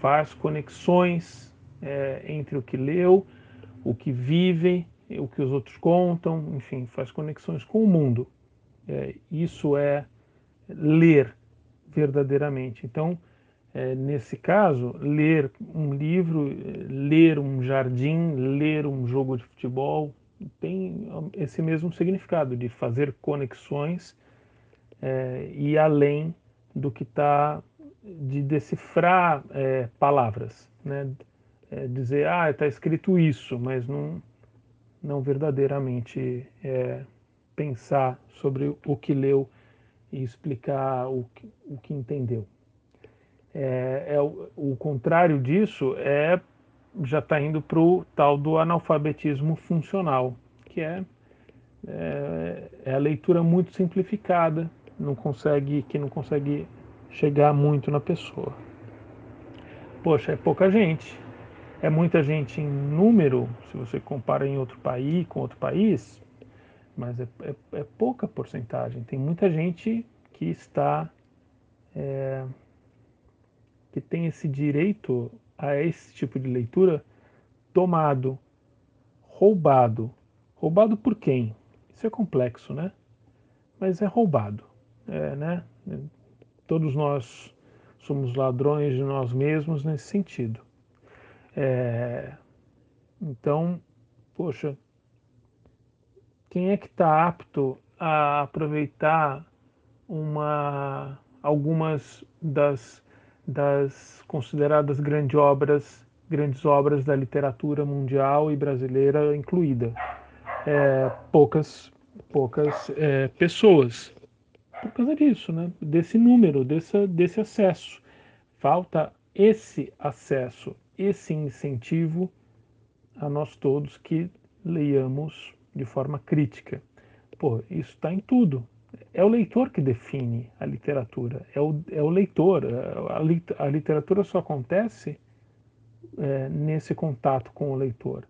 faz conexões é, entre o que leu, o que vive, o que os outros contam, enfim, faz conexões com o mundo. É, isso é ler verdadeiramente. Então, é, nesse caso, ler um livro, ler um jardim, ler um jogo de futebol, tem esse mesmo significado de fazer conexões é, e além do que está de decifrar é, palavras, né? É, dizer ah está escrito isso, mas não não verdadeiramente é, pensar sobre o que leu e explicar o que, o que entendeu. É, é o, o, contrário disso é já está indo para o tal do analfabetismo funcional, que é, é, é, a leitura muito simplificada, não consegue, que não consegue chegar muito na pessoa. Poxa, é pouca gente. É muita gente em número, se você compara em outro país, com outro país, mas é, é, é pouca porcentagem. Tem muita gente que está é, que tem esse direito a esse tipo de leitura tomado, roubado. Roubado por quem? Isso é complexo, né? Mas é roubado, é, né? Todos nós somos ladrões de nós mesmos nesse sentido. É, então, poxa, quem é que está apto a aproveitar uma, algumas das, das consideradas grandes obras, grandes obras da literatura mundial e brasileira incluída? É, poucas poucas é, pessoas por causa disso, né? desse número, desse, desse acesso. Falta esse acesso, esse incentivo a nós todos que leiamos de forma crítica. Pô, isso está em tudo. É o leitor que define a literatura, é o, é o leitor. A, a literatura só acontece é, nesse contato com o leitor.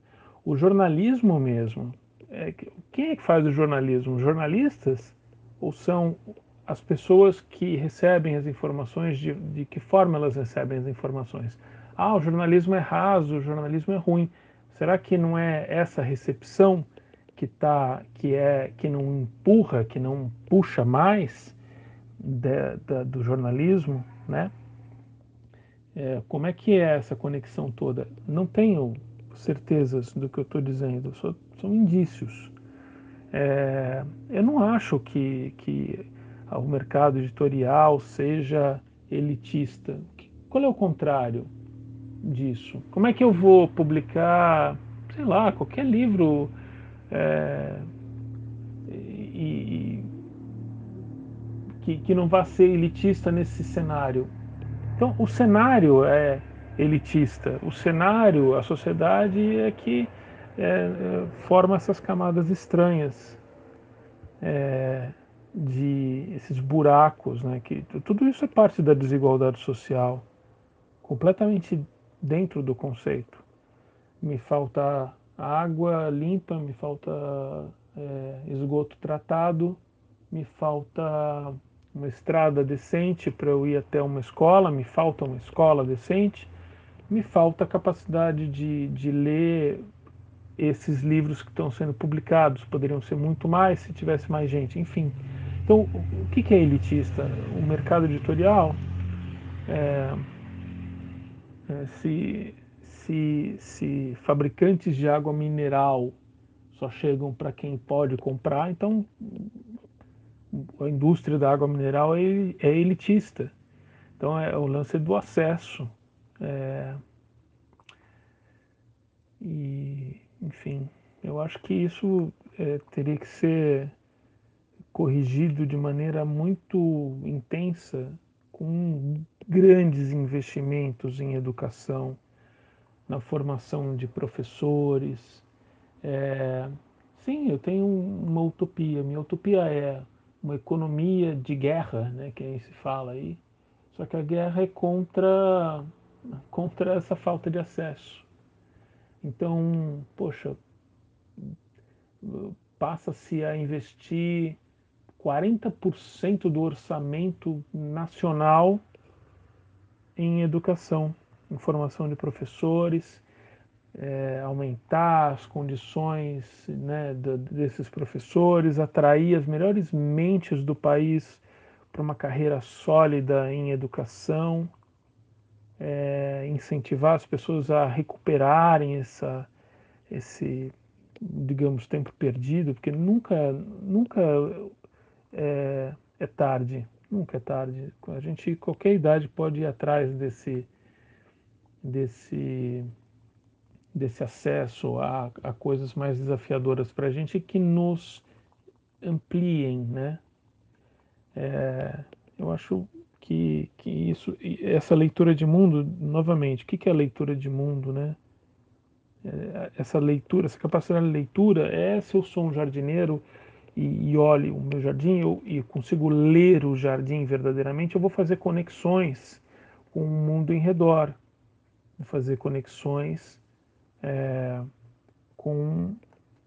O jornalismo mesmo, é, quem é que faz o jornalismo? Jornalistas? Ou são as pessoas que recebem as informações, de, de que forma elas recebem as informações? Ah, o jornalismo é raso, o jornalismo é ruim. Será que não é essa recepção que tá, que é, que não empurra, que não puxa mais de, de, do jornalismo, né? É, como é que é essa conexão toda? Não tenho certezas do que eu estou dizendo, só, são indícios. É, eu não acho que, que o mercado editorial seja elitista. Qual é o contrário? disso? Como é que eu vou publicar, sei lá, qualquer livro é, e, que, que não vá ser elitista nesse cenário? Então, o cenário é elitista, o cenário, a sociedade é que é, é forma essas camadas estranhas. É, de esses buracos, né? Que tudo isso é parte da desigualdade social, completamente dentro do conceito. Me falta água limpa, me falta é, esgoto tratado, me falta uma estrada decente para eu ir até uma escola, me falta uma escola decente, me falta a capacidade de, de ler esses livros que estão sendo publicados. Poderiam ser muito mais se tivesse mais gente, enfim. Então, o que é elitista? O mercado editorial? É, é, se, se, se fabricantes de água mineral só chegam para quem pode comprar, então a indústria da água mineral é, é elitista. Então é o lance do acesso. É, e, enfim, eu acho que isso é, teria que ser corrigido de maneira muito intensa com grandes investimentos em educação, na formação de professores. É, sim, eu tenho uma utopia. Minha utopia é uma economia de guerra, né, que aí se fala aí. Só que a guerra é contra, contra essa falta de acesso. Então, poxa, passa-se a investir 40% do orçamento nacional em educação, em formação de professores, é, aumentar as condições né, desses professores, atrair as melhores mentes do país para uma carreira sólida em educação, é, incentivar as pessoas a recuperarem essa, esse, digamos, tempo perdido, porque nunca, nunca é, é tarde, nunca é tarde. A gente, qualquer idade, pode ir atrás desse, desse desse acesso a, a coisas mais desafiadoras para a gente que nos ampliem, né? É, eu acho que, que isso, essa leitura de mundo, novamente, o que, que é a leitura de mundo, né? É, essa leitura, essa capacidade de leitura é se eu sou um jardineiro e, e olho o meu jardim eu, e consigo ler o jardim verdadeiramente, eu vou fazer conexões com o mundo em redor, fazer conexões é, com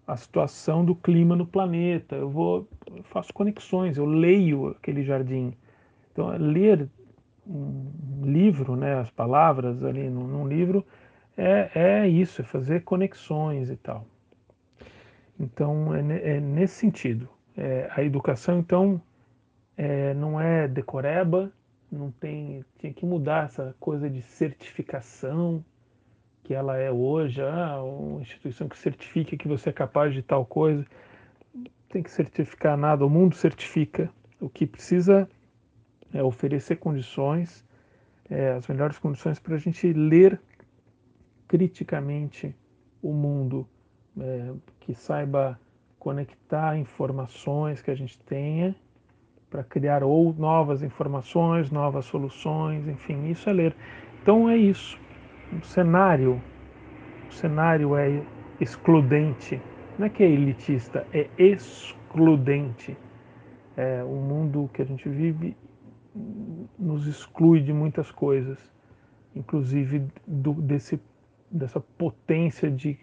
a situação do clima no planeta. Eu vou, eu faço conexões, eu leio aquele jardim. Então, ler um livro, né, as palavras ali num, num livro, é, é isso, é fazer conexões e tal. Então, é, é nesse sentido. É, a educação, então, é, não é decoreba, não tem, tinha que mudar essa coisa de certificação, que ela é hoje, ah, uma instituição que certifica que você é capaz de tal coisa. Não tem que certificar nada, o mundo certifica. O que precisa é oferecer condições, é, as melhores condições para a gente ler criticamente o mundo, é, que saiba conectar informações que a gente tenha para criar ou novas informações, novas soluções, enfim, isso é ler. Então é isso o cenário, o cenário é excludente. Não é que é elitista, é excludente. É, o mundo que a gente vive nos exclui de muitas coisas, inclusive do, desse, dessa potência de,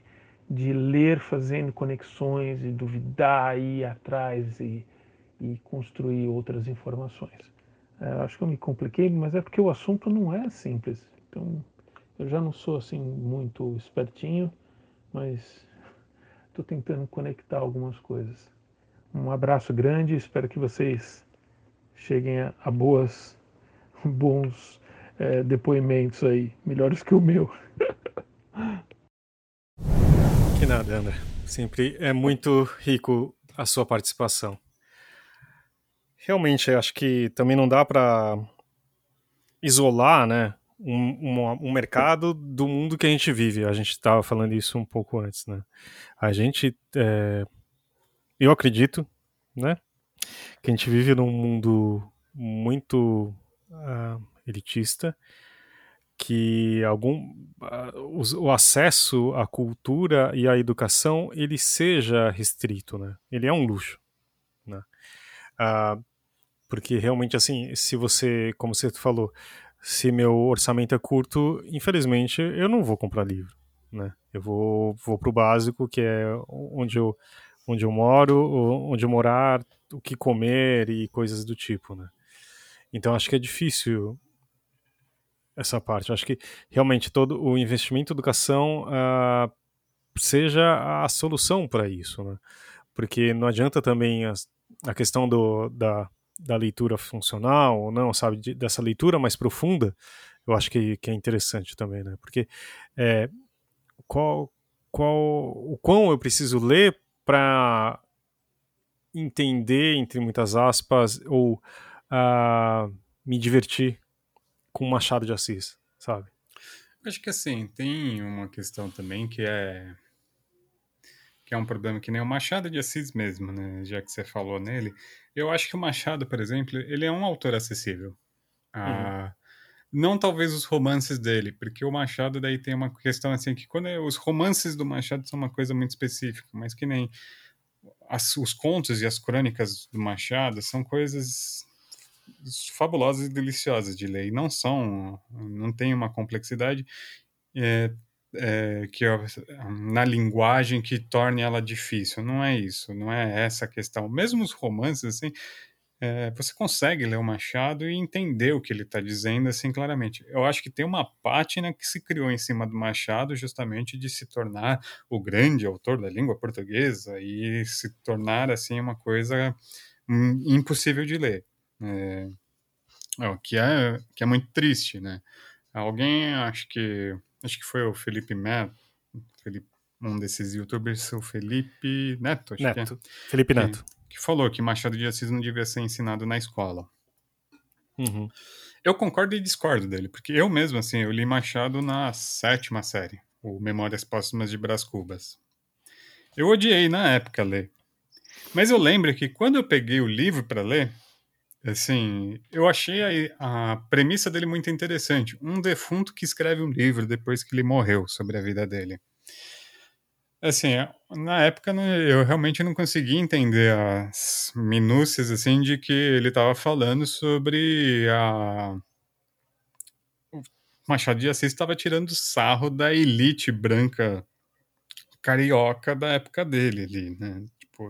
de ler fazendo conexões e duvidar, e ir atrás e, e construir outras informações. É, acho que eu me compliquei, mas é porque o assunto não é simples. Então, eu já não sou assim muito espertinho, mas estou tentando conectar algumas coisas. Um abraço grande, espero que vocês cheguem a, a boas, bons é, depoimentos aí, melhores que o meu. Que nada, André. Sempre é muito rico a sua participação. Realmente, acho que também não dá para isolar, né, um, um, um, mercado do mundo que a gente vive. A gente estava falando isso um pouco antes, né? A gente, é, eu acredito, né, que a gente vive num mundo muito uh, elitista, que algum uh, o, acesso à cultura e à educação ele seja restrito, né? Ele é um luxo, né? Uh, porque realmente assim, se você, como você falou, se meu orçamento é curto, infelizmente eu não vou comprar livro, né? Eu vou vou pro básico, que é onde eu onde eu moro, onde eu morar, o que comer e coisas do tipo, né? Então acho que é difícil essa parte. Acho que realmente todo o investimento em educação uh, seja a solução para isso, né? Porque não adianta também a, a questão do, da da leitura funcional ou não, sabe, de, dessa leitura mais profunda, eu acho que, que é interessante também, né? Porque é, qual, qual, o quão eu preciso ler para entender, entre muitas aspas, ou uh, me divertir com Machado de Assis, sabe? Acho que assim, tem uma questão também que é que é um problema que nem o Machado de Assis mesmo, né? Já que você falou nele, eu acho que o Machado, por exemplo, ele é um autor acessível. Ah, uhum. Não talvez os romances dele, porque o Machado daí tem uma questão assim que quando os romances do Machado são uma coisa muito específica, mas que nem as, os contos e as crônicas do Machado são coisas fabulosas e deliciosas de ler. E não são, não tem uma complexidade é, é, que na linguagem que torne ela difícil. Não é isso, não é essa a questão. Mesmo os romances, assim, é, você consegue ler o Machado e entender o que ele está dizendo assim claramente. Eu acho que tem uma pátina que se criou em cima do Machado justamente de se tornar o grande autor da língua portuguesa e se tornar assim uma coisa hum, impossível de ler. É que é que é muito triste, né? Alguém, acho que acho que foi o Felipe Neto, Felipe, um desses youtubers, o Felipe Neto, acho Neto. que é. Felipe Neto. Que, que, falou que Machado de Assis não devia ser ensinado na escola. Uhum. Eu concordo e discordo dele, porque eu mesmo, assim, eu li Machado na sétima série, o Memórias Póstumas de Brás Cubas. Eu odiei na época ler. Mas eu lembro que quando eu peguei o livro para ler, Assim, eu achei a, a, premissa dele muito interessante. Um defunto que escreve um livro depois que ele morreu sobre a vida dele. Assim, na época né, eu realmente não conseguia entender as minúcias assim de que ele estava falando sobre a Machado de Assis estava tirando sarro da elite branca carioca da época dele ali, né?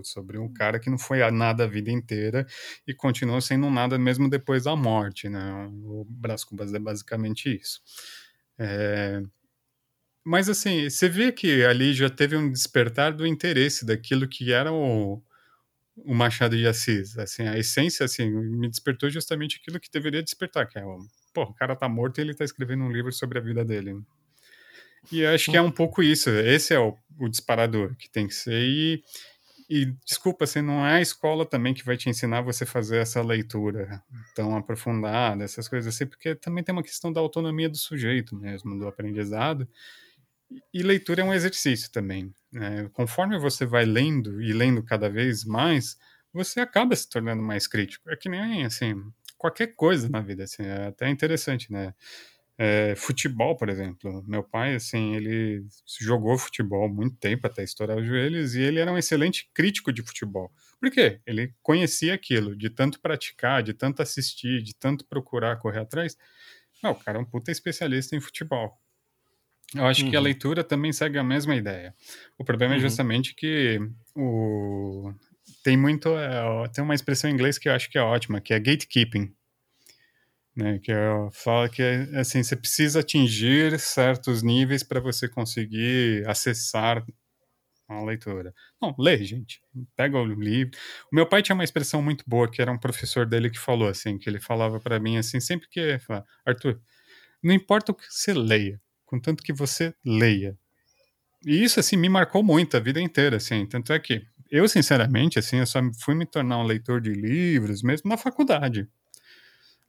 Sobre um cara que não foi a nada a vida inteira e continuou sendo nada mesmo depois da morte, né? O Brás Cubas é basicamente isso. É... Mas assim, você vê que ali já teve um despertar do interesse daquilo que era o, o Machado de Assis. Assim, a essência assim, me despertou justamente aquilo que deveria despertar, que é o, pô, o cara tá morto e ele tá escrevendo um livro sobre a vida dele. E acho que é um pouco isso. Esse é o, o disparador que tem que ser. E, e desculpa, assim, não é a escola também que vai te ensinar você fazer essa leitura tão aprofundada, essas coisas assim, porque também tem uma questão da autonomia do sujeito mesmo, do aprendizado. E leitura é um exercício também. Né? Conforme você vai lendo e lendo cada vez mais, você acaba se tornando mais crítico. É que nem, assim, qualquer coisa na vida, assim, é até interessante, né? É, futebol, por exemplo. Meu pai, assim, ele jogou futebol muito tempo até estourar os joelhos e ele era um excelente crítico de futebol. Por quê? Ele conhecia aquilo, de tanto praticar, de tanto assistir, de tanto procurar correr atrás. Não, o cara é um puta especialista em futebol. Eu acho uhum. que a uhum. leitura também segue a mesma ideia. O problema é uhum. é justamente que o... tem muito. É, tem uma expressão em inglês que eu acho que é ótima, que é gatekeeping né, que é, fala que assim você precisa atingir certos níveis para você conseguir acessar a leitura. Não, lê, gente. Pega o livro. O meu pai tinha uma expressão muito boa que era um professor dele que falou assim, que ele falava para mim assim, sempre que fala, Arthur, não importa o que você leia, contanto que você leia. E isso assim me marcou muito a vida inteira, assim, tanto é que eu sinceramente assim, eu só fui me tornar um leitor de livros mesmo na faculdade.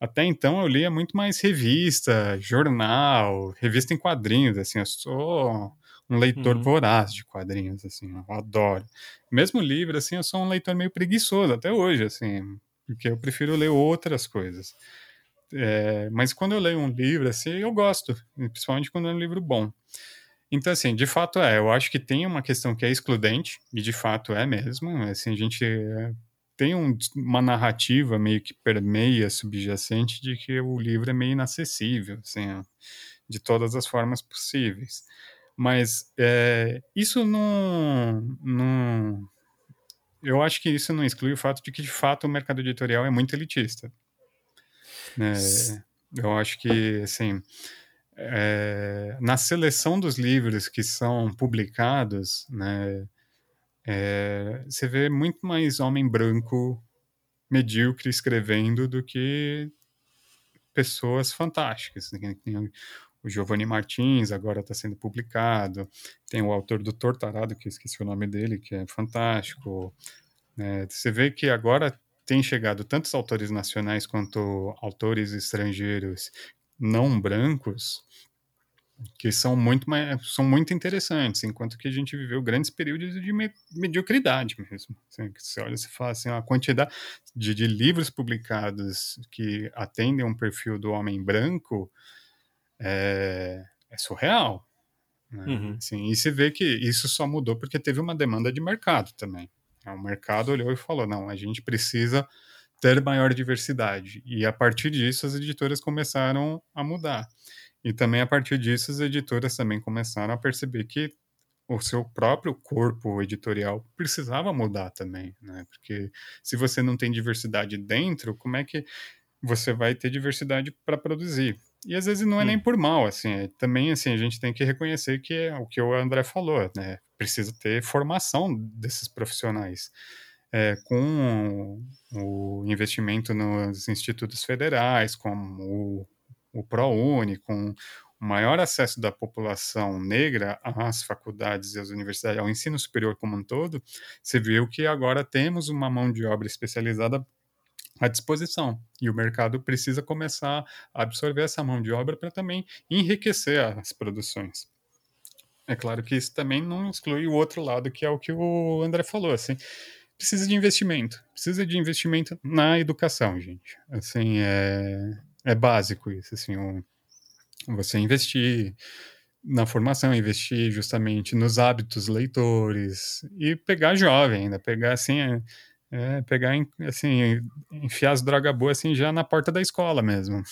Até então eu lia muito mais revista, jornal, revista em quadrinhos, assim, eu sou um leitor uhum. voraz de quadrinhos, assim, eu adoro. Mesmo livro, assim, eu sou um leitor meio preguiçoso até hoje, assim, porque eu prefiro ler outras coisas. É, mas quando eu leio um livro, assim, eu gosto, principalmente quando é um livro bom. Então, assim, de fato é, eu acho que tem uma questão que é excludente, e de fato é mesmo, assim, a gente tem um, uma narrativa meio que permeia subjacente de que o livro é meio inacessível, assim, de todas as formas possíveis. Mas é, isso não, não. Eu acho que isso não exclui o fato de que, de fato, o mercado editorial é muito elitista. É, eu acho que, assim, é, na seleção dos livros que são publicados, né, é, você vê muito mais homem branco medíocre escrevendo do que pessoas fantásticas. Tem o Giovanni Martins, agora está sendo publicado. Tem o autor do Tortarado, que eu esqueci o nome dele, que é fantástico. É, você vê que agora tem chegado tantos autores nacionais quanto autores estrangeiros não brancos que são muito mais, são muito interessantes, enquanto que a gente viveu grandes períodos de me, mediocridade mesmo. Assim, você olha e fala assim, a quantidade de, de, livros publicados que atendem um perfil do homem branco é, é surreal. Né? Uhum. Assim, e se vê que isso só mudou porque teve uma demanda de mercado também. O mercado olhou e falou: não, a gente precisa ter maior diversidade. E a partir disso, as editoras começaram a mudar. E também a partir disso, as editoras também começaram a perceber que o seu próprio corpo editorial precisava mudar também, né? Porque se você não tem diversidade dentro, como é que você vai ter diversidade para produzir? E às vezes não é hum. nem por mal, assim, é, também assim a gente tem que reconhecer que é o que o André falou, né? Precisa ter formação desses profissionais. É, com o investimento nos institutos federais, como o, o ProUni, com o maior acesso da população negra às faculdades e às universidades, ao ensino superior como um todo, se viu que agora temos uma mão de obra especializada à disposição. E o mercado precisa começar a absorver essa mão de obra para também enriquecer as produções. É claro que isso também não exclui o outro lado, que é o que o André falou, assim, precisa de investimento, precisa de investimento na educação, gente. Assim, é, é básico isso, assim, o, você investir na formação, investir justamente nos hábitos leitores e pegar jovem ainda, pegar assim, é, é, pegar assim, enfiar as drogas boas assim já na porta da escola mesmo.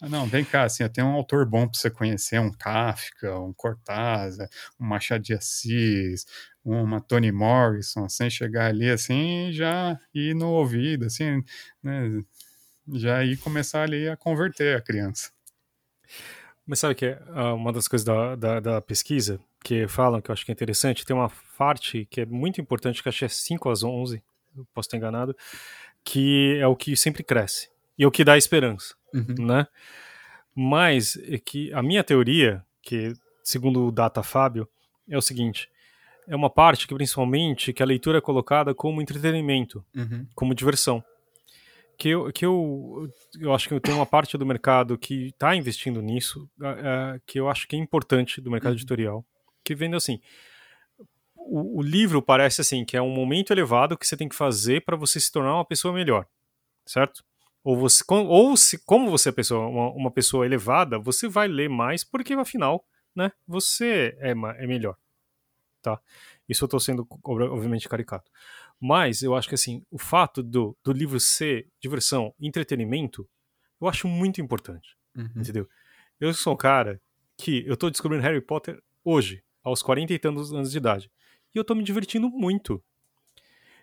Ah, não, vem cá, assim, tem um autor bom para você conhecer, um Kafka, um Cortázar, um Machado de Assis, uma Toni Morrison, sem chegar ali assim já ir no ouvido, assim, né, já ir começar ali a converter a criança. Mas sabe que é uma das coisas da, da, da, pesquisa que falam, que eu acho que é interessante, tem uma parte que é muito importante, que acho que é 5 às 11, posso estar enganado, que é o que sempre cresce e é o que dá esperança, uhum. né? Mas é que a minha teoria, que segundo o Data Fábio, é o seguinte, é uma parte que principalmente que a leitura é colocada como entretenimento, uhum. como diversão que eu, que eu, eu acho que tem uma parte do mercado que está investindo nisso, uh, que eu acho que é importante do mercado uhum. editorial, que vendo assim, o, o, livro parece assim que é um momento elevado que você tem que fazer para você se tornar uma pessoa melhor, certo? Ou você, ou se, como você é pessoa, uma, uma pessoa elevada, você vai ler mais porque afinal, né, você é, é melhor, tá? Isso eu estou sendo obviamente caricato. Mas eu acho que assim, o fato do, do livro ser diversão, entretenimento, eu acho muito importante. Uhum. Entendeu? Eu sou um cara que eu tô descobrindo Harry Potter hoje, aos 40 e tantos anos de idade. E eu tô me divertindo muito.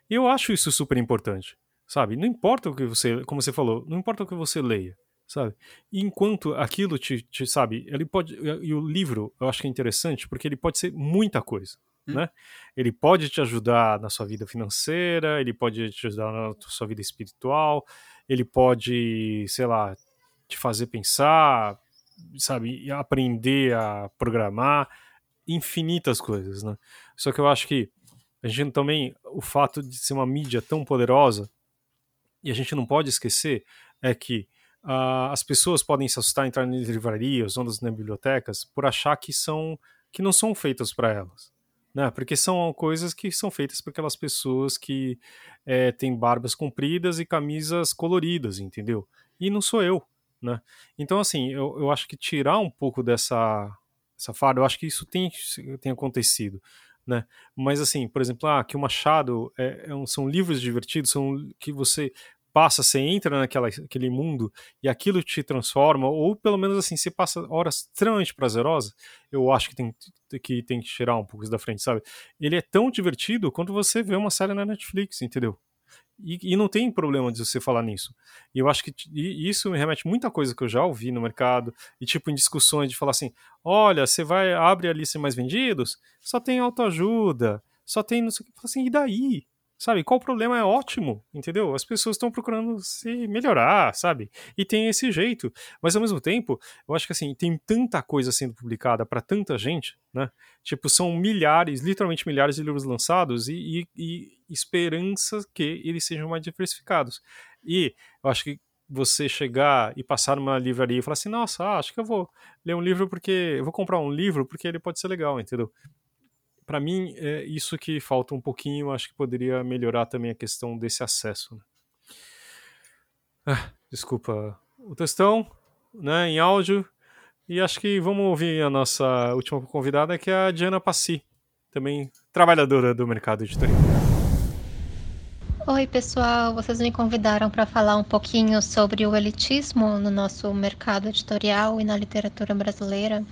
Eu acho isso super importante. Sabe? Não importa o que você, como você falou, não importa o que você leia, sabe? E enquanto aquilo te, te sabe, ele pode e o livro, eu acho que é interessante porque ele pode ser muita coisa. Hum. Né? Ele pode te ajudar na sua vida financeira, ele pode te ajudar na sua vida espiritual, ele pode, sei lá, te fazer pensar, sabe, aprender a programar, infinitas coisas, né? Só que eu acho que a gente também, o fato de ser uma mídia tão poderosa, e a gente não pode esquecer, é que uh, as pessoas podem se assustar, entrar em livrarias, ondas nas bibliotecas, por achar que são que não são feitas para elas né? Porque são coisas que são feitas por aquelas pessoas que é, têm barbas compridas e camisas coloridas, entendeu? E não sou eu, né? Então, assim, eu, eu acho que tirar um pouco dessa, essa farda, eu acho que isso tem, tem acontecido, né? Mas, assim, por exemplo, ah, que o Machado é, é um, são livros divertidos, são que você passa, você entra naquele mundo e aquilo te transforma, ou pelo menos assim, você passa horas extremamente prazerosas, eu acho que tem que, tem que tirar um pouco isso da frente, sabe? Ele é tão divertido quanto você vê uma série na Netflix, entendeu? E, e, não tem problema de você falar nisso. E eu acho que isso me remete muita coisa que eu já ouvi no mercado, e tipo em discussões de falar assim: olha, você vai, abre a lista mais vendidos, só tem autoajuda, só tem não sei o que. Assim, e daí? Sabe, qual o problema é ótimo, entendeu? As pessoas estão procurando se melhorar, sabe? E tem esse jeito. Mas ao mesmo tempo, eu acho que assim, tem tanta coisa sendo publicada para tanta gente, né? Tipo, são milhares, literalmente milhares de livros lançados e, e, e esperança que eles sejam mais diversificados. E eu acho que você chegar e passar numa livraria e falar assim, nossa, acho que eu vou ler um livro porque eu vou comprar um livro porque ele pode ser legal, entendeu? Para mim, é isso que falta um pouquinho, acho que poderia melhorar também a questão desse acesso. Né? Ah, desculpa o textão, né, em áudio, e acho que vamos ouvir a nossa última convidada, que é a Diana Passi, também trabalhadora do mercado editorial. Oi, pessoal. Vocês me convidaram para falar um pouquinho sobre o elitismo no nosso mercado editorial e na literatura brasileira.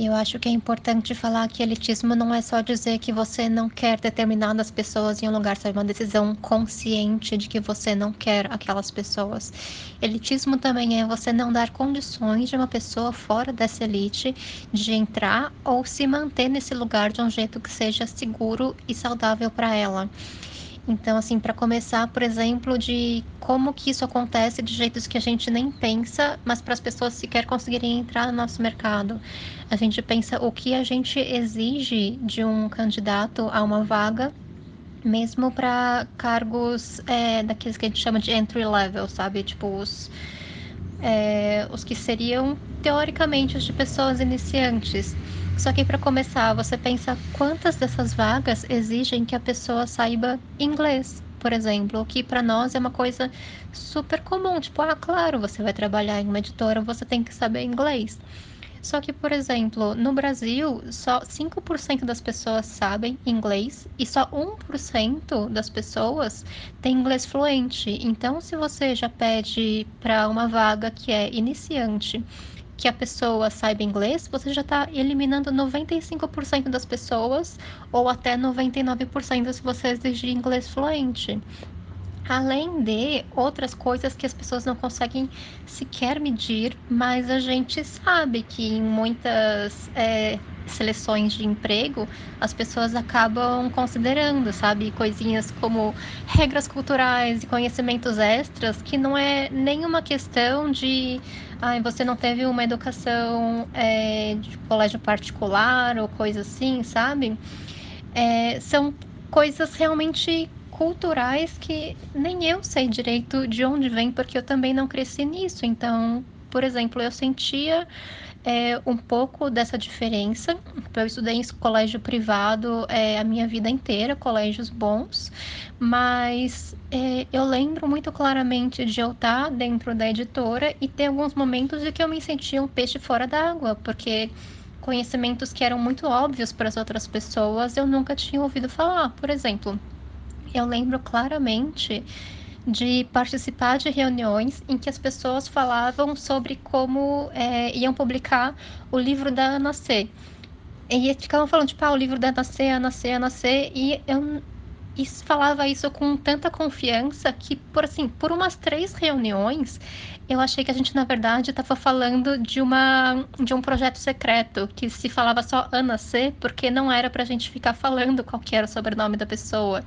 Eu acho que é importante falar que elitismo não é só dizer que você não quer determinadas pessoas em um lugar, sabe? Uma decisão consciente de que você não quer aquelas pessoas. Elitismo também é você não dar condições de uma pessoa fora dessa elite de entrar ou se manter nesse lugar de um jeito que seja seguro e saudável para ela. Então, assim, para começar, por exemplo, de como que isso acontece de jeitos que a gente nem pensa, mas para as pessoas sequer conseguirem entrar no nosso mercado. A gente pensa o que a gente exige de um candidato a uma vaga, mesmo para cargos é, daqueles que a gente chama de entry level, sabe? Tipo, os, é, os que seriam, teoricamente, os de pessoas iniciantes. Só que para começar, você pensa quantas dessas vagas exigem que a pessoa saiba inglês, por exemplo, o que para nós é uma coisa super comum, tipo, ah, claro, você vai trabalhar em uma editora, você tem que saber inglês. Só que, por exemplo, no Brasil, só 5% das pessoas sabem inglês e só 1% das pessoas tem inglês fluente. Então, se você já pede para uma vaga que é iniciante que a pessoa saiba inglês, você já está eliminando 95% das pessoas, ou até 99% se você exigir inglês fluente. Além de outras coisas que as pessoas não conseguem sequer medir, mas a gente sabe que em muitas é, seleções de emprego, as pessoas acabam considerando, sabe, coisinhas como regras culturais e conhecimentos extras, que não é nenhuma questão de ah, você não teve uma educação é, de colégio particular ou coisa assim, sabe? É, são coisas realmente culturais que nem eu sei direito de onde vem, porque eu também não cresci nisso. Então, por exemplo, eu sentia é, um pouco dessa diferença. Eu estudei em colégio privado é, a minha vida inteira, colégios bons, mas é, eu lembro muito claramente de eu estar dentro da editora e ter alguns momentos de que eu me sentia um peixe fora d'água, porque conhecimentos que eram muito óbvios para as outras pessoas eu nunca tinha ouvido falar. Por exemplo, eu lembro claramente de participar de reuniões em que as pessoas falavam sobre como é, iam publicar o livro da Ana C. E ficavam falando, tipo, ah, o livro da Ana C, Ana C, Ana C, e eu e falava isso com tanta confiança que, por assim, por umas três reuniões, eu achei que a gente, na verdade, estava falando de, uma, de um projeto secreto, que se falava só Ana C, porque não era para a gente ficar falando qual era o sobrenome da pessoa.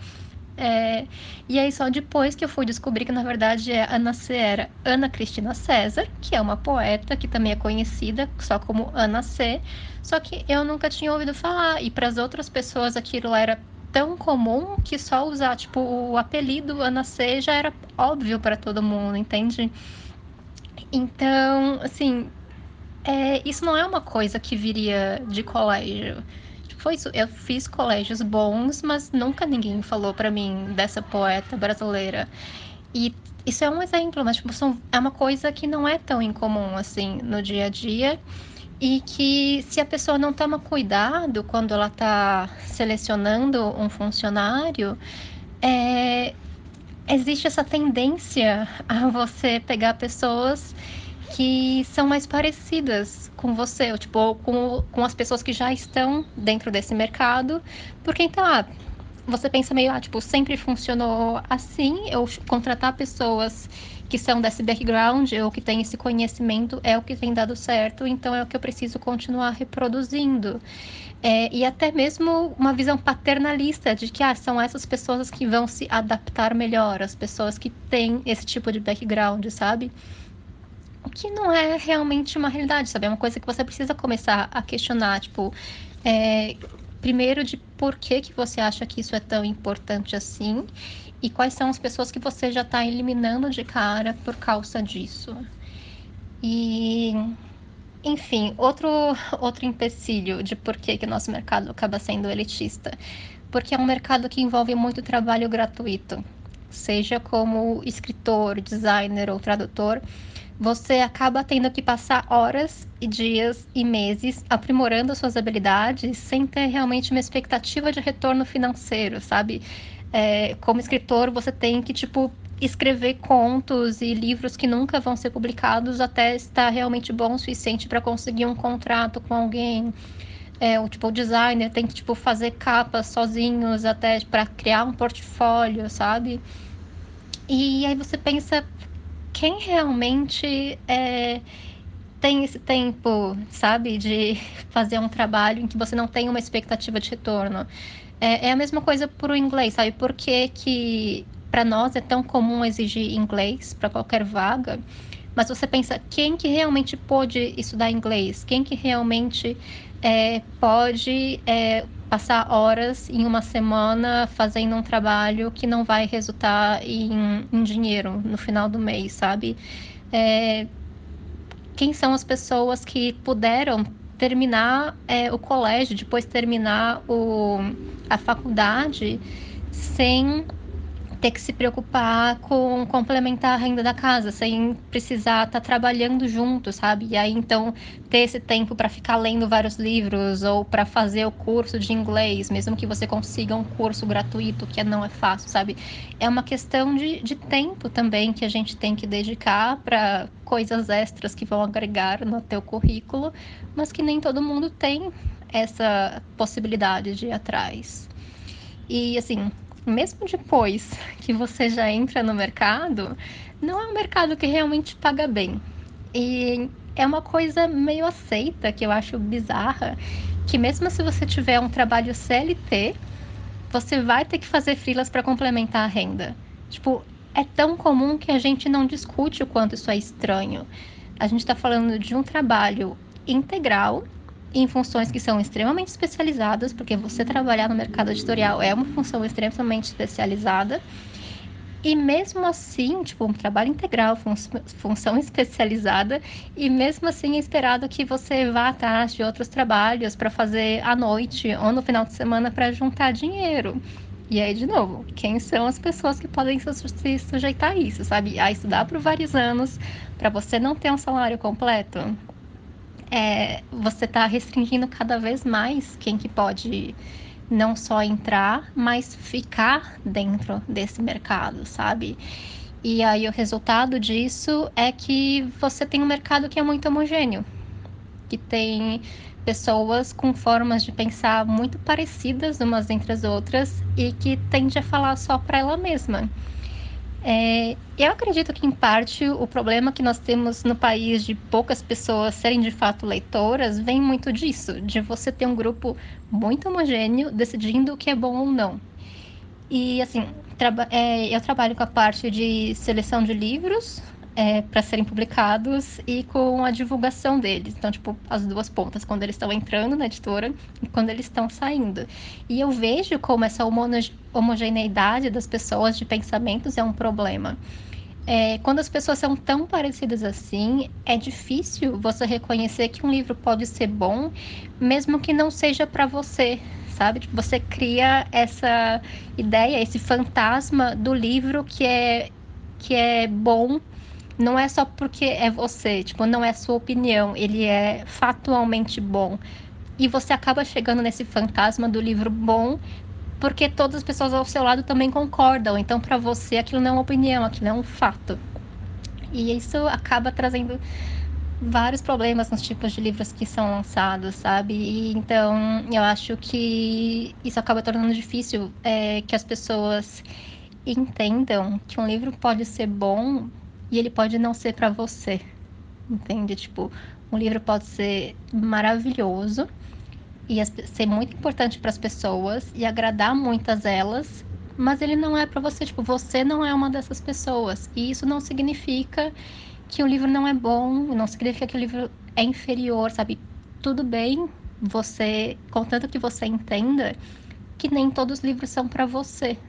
É, e aí só depois que eu fui descobrir que na verdade é Ana era Ana Cristina César, que é uma poeta que também é conhecida só como Ana C, só que eu nunca tinha ouvido falar e para as outras pessoas aquilo era tão comum que só usar tipo o apelido Ana C já era óbvio para todo mundo, entende? Então, assim, é, isso não é uma coisa que viria de colégio foi isso. Eu fiz colégios bons, mas nunca ninguém falou para mim dessa poeta brasileira. E isso é um exemplo, mas tipo, são, é uma coisa que não é tão incomum assim no dia a dia e que se a pessoa não toma cuidado quando ela está selecionando um funcionário, é, existe essa tendência a você pegar pessoas que são mais parecidas com você, ou, tipo, ou com, com as pessoas que já estão dentro desse mercado, porque então, ah, você pensa meio, ah, tipo, sempre funcionou assim, eu contratar pessoas que são desse background ou que têm esse conhecimento é o que tem dado certo, então é o que eu preciso continuar reproduzindo. É, e até mesmo uma visão paternalista de que ah, são essas pessoas que vão se adaptar melhor, as pessoas que têm esse tipo de background, sabe? O que não é realmente uma realidade, sabe? É uma coisa que você precisa começar a questionar, tipo, é, primeiro de por que, que você acha que isso é tão importante assim e quais são as pessoas que você já está eliminando de cara por causa disso. E, enfim, outro, outro empecilho de por que, que o nosso mercado acaba sendo elitista. Porque é um mercado que envolve muito trabalho gratuito, seja como escritor, designer ou tradutor você acaba tendo que passar horas e dias e meses aprimorando suas habilidades sem ter realmente uma expectativa de retorno financeiro, sabe? É, como escritor, você tem que, tipo, escrever contos e livros que nunca vão ser publicados até estar realmente bom o suficiente para conseguir um contrato com alguém. É, o tipo o designer tem que tipo fazer capas sozinhos até para criar um portfólio, sabe? E aí você pensa quem realmente é, tem esse tempo, sabe, de fazer um trabalho em que você não tem uma expectativa de retorno. É, é a mesma coisa para o inglês, sabe? Por que, que para nós é tão comum exigir inglês para qualquer vaga? Mas você pensa, quem que realmente pôde estudar inglês? Quem que realmente é, pode é, passar horas em uma semana fazendo um trabalho que não vai resultar em, em dinheiro no final do mês, sabe? É, quem são as pessoas que puderam terminar é, o colégio, depois terminar o, a faculdade sem ter que se preocupar com complementar a renda da casa, sem precisar estar tá trabalhando junto, sabe? E aí então ter esse tempo para ficar lendo vários livros ou para fazer o curso de inglês, mesmo que você consiga um curso gratuito, que não é fácil, sabe? É uma questão de, de tempo também que a gente tem que dedicar para coisas extras que vão agregar no teu currículo, mas que nem todo mundo tem essa possibilidade de ir atrás. E assim, mesmo depois que você já entra no mercado, não é um mercado que realmente paga bem. E é uma coisa meio aceita que eu acho bizarra, que mesmo se você tiver um trabalho CLT, você vai ter que fazer filas para complementar a renda. Tipo, é tão comum que a gente não discute o quanto isso é estranho. A gente está falando de um trabalho integral em funções que são extremamente especializadas, porque você trabalhar no mercado editorial é uma função extremamente especializada. E mesmo assim, tipo, um trabalho integral, fun função especializada, e mesmo assim é esperado que você vá atrás de outros trabalhos para fazer à noite ou no final de semana para juntar dinheiro. E aí, de novo, quem são as pessoas que podem se sujeitar a isso, sabe? A estudar por vários anos para você não ter um salário completo? É, você está restringindo cada vez mais quem que pode não só entrar, mas ficar dentro desse mercado, sabe? E aí o resultado disso é que você tem um mercado que é muito homogêneo, que tem pessoas com formas de pensar muito parecidas umas entre as outras e que tende a falar só para ela mesma. É, eu acredito que, em parte, o problema que nós temos no país de poucas pessoas serem de fato leitoras vem muito disso, de você ter um grupo muito homogêneo decidindo o que é bom ou não. E, assim, é, eu trabalho com a parte de seleção de livros, é, para serem publicados e com a divulgação deles. Então, tipo, as duas pontas, quando eles estão entrando na editora e quando eles estão saindo. E eu vejo como essa homogeneidade das pessoas de pensamentos é um problema. É, quando as pessoas são tão parecidas assim, é difícil você reconhecer que um livro pode ser bom, mesmo que não seja para você, sabe? Tipo, você cria essa ideia, esse fantasma do livro que é que é bom não é só porque é você, tipo, não é sua opinião, ele é factualmente bom. E você acaba chegando nesse fantasma do livro bom porque todas as pessoas ao seu lado também concordam. Então, para você, aquilo não é uma opinião, aquilo é um fato. E isso acaba trazendo vários problemas nos tipos de livros que são lançados, sabe? E, então, eu acho que isso acaba tornando difícil é, que as pessoas entendam que um livro pode ser bom e ele pode não ser para você. Entende? Tipo, um livro pode ser maravilhoso e ser muito importante para as pessoas e agradar muitas elas, mas ele não é para você, tipo, você não é uma dessas pessoas. E isso não significa que o livro não é bom, não significa que o livro é inferior, sabe? Tudo bem, você, contanto que você entenda que nem todos os livros são para você,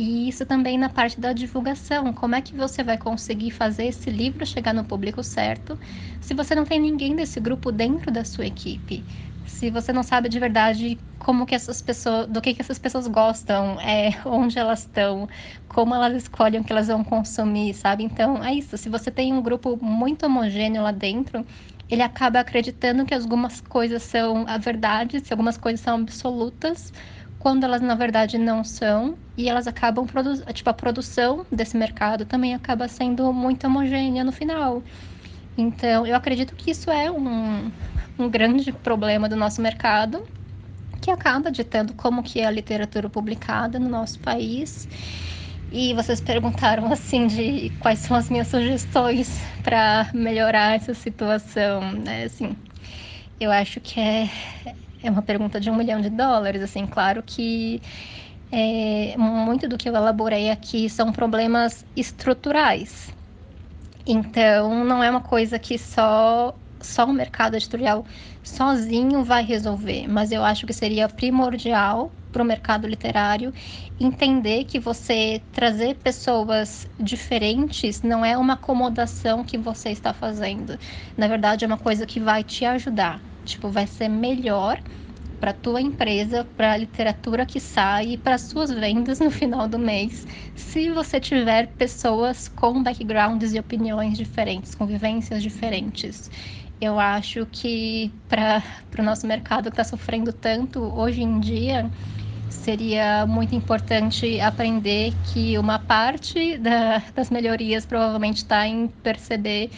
e isso também na parte da divulgação. Como é que você vai conseguir fazer esse livro chegar no público certo se você não tem ninguém desse grupo dentro da sua equipe? Se você não sabe de verdade como que essas pessoas, do que, que essas pessoas gostam, é, onde elas estão, como elas escolhem o que elas vão consumir, sabe? Então é isso. Se você tem um grupo muito homogêneo lá dentro, ele acaba acreditando que algumas coisas são a verdade, se algumas coisas são absolutas, quando elas na verdade não são, e elas acabam produzindo, tipo, a produção desse mercado também acaba sendo muito homogênea no final. Então, eu acredito que isso é um, um grande problema do nosso mercado, que acaba ditando como que é a literatura publicada no nosso país. E vocês perguntaram assim de quais são as minhas sugestões para melhorar essa situação, né? Assim, eu acho que é, é uma pergunta de um milhão de dólares, assim, claro que é, muito do que eu elaborei aqui são problemas estruturais. Então, não é uma coisa que só só o mercado editorial sozinho vai resolver, mas eu acho que seria primordial para o mercado literário entender que você trazer pessoas diferentes não é uma acomodação que você está fazendo. Na verdade, é uma coisa que vai te ajudar. Tipo, vai ser melhor para tua empresa, para a literatura que sai e para suas vendas no final do mês, se você tiver pessoas com backgrounds e opiniões diferentes, com vivências diferentes. Eu acho que para o nosso mercado que está sofrendo tanto hoje em dia, seria muito importante aprender que uma parte da, das melhorias provavelmente está em perceber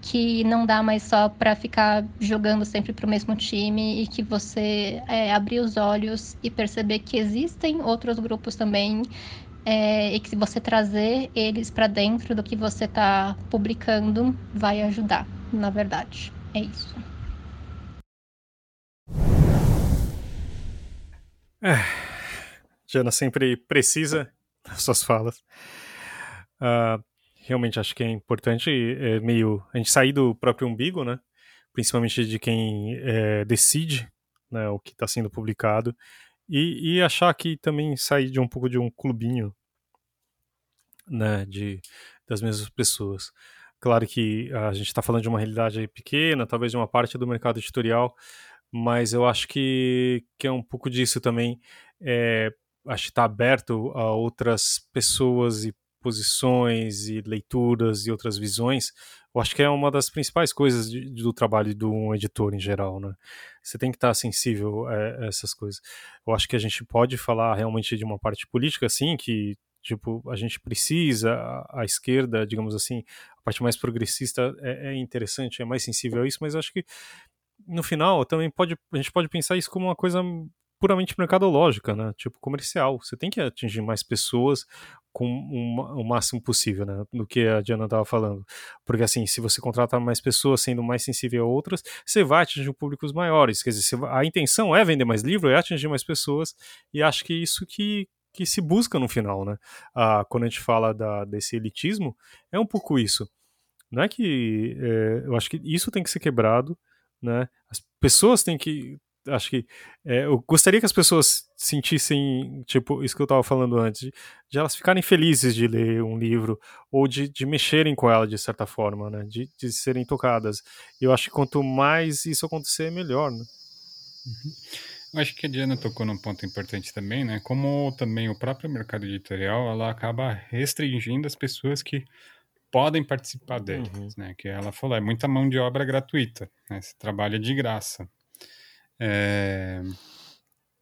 que não dá mais só para ficar jogando sempre para o mesmo time e que você é, abrir os olhos e perceber que existem outros grupos também é, e que se você trazer eles para dentro do que você está publicando vai ajudar, na verdade. É isso. É, Jana sempre precisa das suas falas. Uh, realmente acho que é importante é meio a gente sair do próprio umbigo, né? Principalmente de quem é, decide né, o que está sendo publicado e, e, achar que também sair de um pouco de um clubinho, né? De das mesmas pessoas. Claro que a gente está falando de uma realidade pequena, talvez de uma parte do mercado editorial, mas eu acho que, que é um pouco disso também. É, acho que está aberto a outras pessoas e posições e leituras e outras visões. Eu acho que é uma das principais coisas de, do trabalho de um editor em geral, né? Você tem que estar sensível a, essas coisas. Eu acho que a gente pode falar realmente de uma parte política, sim, que tipo a gente precisa a, a esquerda digamos assim a parte mais progressista é, é, interessante é mais sensível a isso mas acho que no final também pode a gente pode pensar isso como uma coisa puramente mercadológica né tipo comercial você tem que atingir mais pessoas com o máximo possível né do que a Diana estava falando porque assim se você contratar mais pessoas sendo mais sensível a outras você vai atingir públicos maiores quer dizer a intenção é vender mais livro é atingir mais pessoas e acho que isso que que se busca no final, né? Ah, quando a gente fala da, desse elitismo, é um pouco isso. Não é que é, eu acho que isso tem que ser quebrado, né? As pessoas têm que acho que é, eu gostaria que as pessoas sentissem tipo isso que eu estava falando antes de, de, elas ficarem felizes de ler um livro ou de, de mexerem com ela de certa forma né de, de serem tocadas eu acho que quanto mais isso acontecer melhor né? Uhum. Eu acho que a Diana tocou num ponto importante também, né? Como também o próprio mercado editorial, ela acaba restringindo as pessoas que podem participar deles, uhum. né? Que ela falou, é muita mão de obra gratuita, né? Você trabalha de graça. É...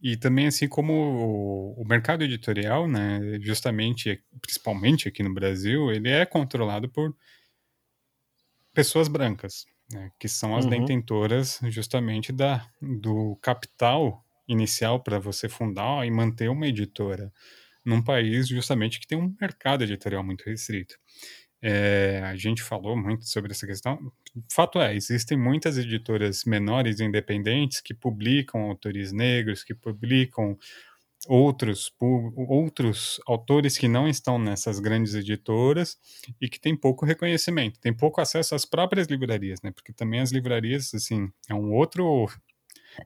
E também, assim como o, o mercado editorial, né? Justamente, principalmente aqui no Brasil, ele é controlado por pessoas brancas, né, que são as uhum. detentoras justamente da, do capital inicial para você fundar e manter uma editora num país justamente que tem um mercado editorial muito restrito. É, a gente falou muito sobre essa questão. Fato é, existem muitas editoras menores independentes que publicam autores negros, que publicam outros, outros autores que não estão nessas grandes editoras e que têm pouco reconhecimento, têm pouco acesso às próprias livrarias, né? Porque também as livrarias, assim, é um outro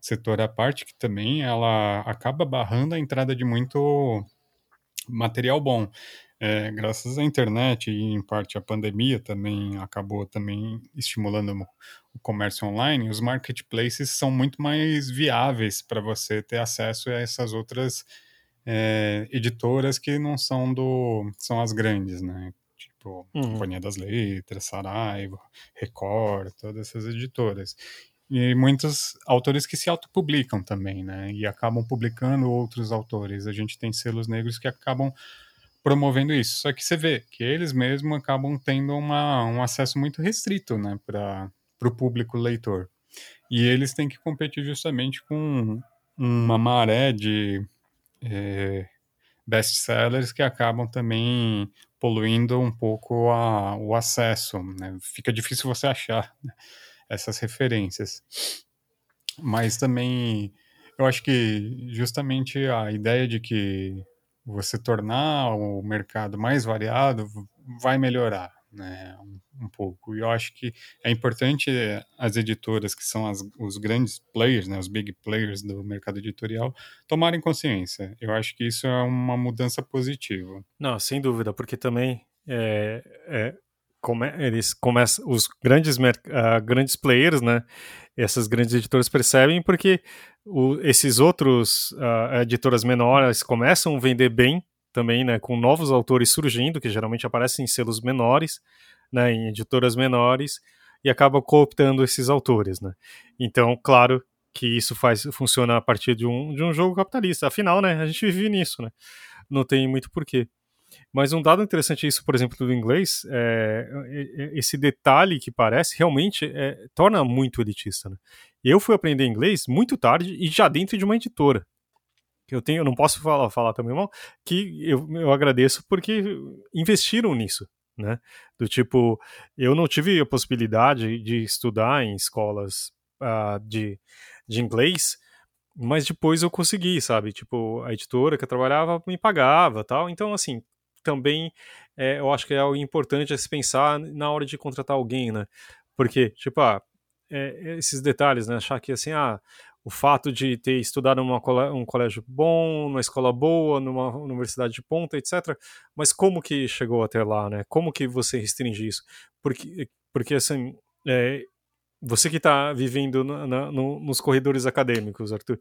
setor à parte que também ela acaba barrando a entrada de muito material bom. É, graças à internet e em parte a pandemia também acabou também estimulando o comércio online, os marketplaces são muito mais viáveis para você ter acesso a essas outras é, editoras que não são do são as grandes, né? Tipo uhum. Companhia das Letras, Saraiva, Record, todas essas editoras. e muitos autores que se autopublicam também, né? E acabam publicando outros autores. A gente tem selos negros que acabam promovendo isso. Só que você vê que eles mesmos acabam tendo uma, um acesso muito restrito, né, para o público leitor. E eles têm que competir justamente com uma maré de é, best-sellers que acabam também poluindo um pouco a, o acesso. Né? Fica difícil você achar essas referências. Mas também eu acho que justamente a ideia de que você tornar o mercado mais variado vai melhorar né, um, um, pouco. E eu acho que é importante as editoras, que são as, os grandes players, né, os big players do mercado editorial, tomarem consciência. Eu acho que isso é uma mudança positiva. Não, sem dúvida, porque também é, é, come, eles começam, os grandes, uh, grandes players, né, essas grandes editoras percebem porque o, esses outros uh, editoras menores começam a vender bem também, né, com novos autores surgindo, que geralmente aparecem em selos menores, né, em editoras menores, e acaba cooptando esses autores, né. Então, claro que isso faz funciona a partir de um, de um jogo capitalista. Afinal, né, a gente vive nisso, né. Não tem muito porquê. Mas um dado interessante isso, por exemplo, do inglês, é, é, é, esse detalhe que parece realmente é, torna muito elitista. Né? Eu fui aprender inglês muito tarde e já dentro de uma editora eu tenho, eu não posso falar, falar também mal, que eu, eu agradeço porque investiram nisso, né? Do tipo, eu não tive a possibilidade de estudar em escolas uh, de, de inglês, mas depois eu consegui, sabe? Tipo, a editora que eu trabalhava me pagava tal. Então, assim, também é, eu acho que é algo importante a se pensar na hora de contratar alguém, né? Porque, tipo, ah, é, esses detalhes, né? Achar que assim, ah, o fato de ter estudado num um colégio bom, numa escola boa, numa universidade de ponta, etc. Mas como que chegou até lá, né? Como que você restringe isso? Porque, porque assim, é, você que está vivendo na, na, no, nos corredores acadêmicos, Arthur,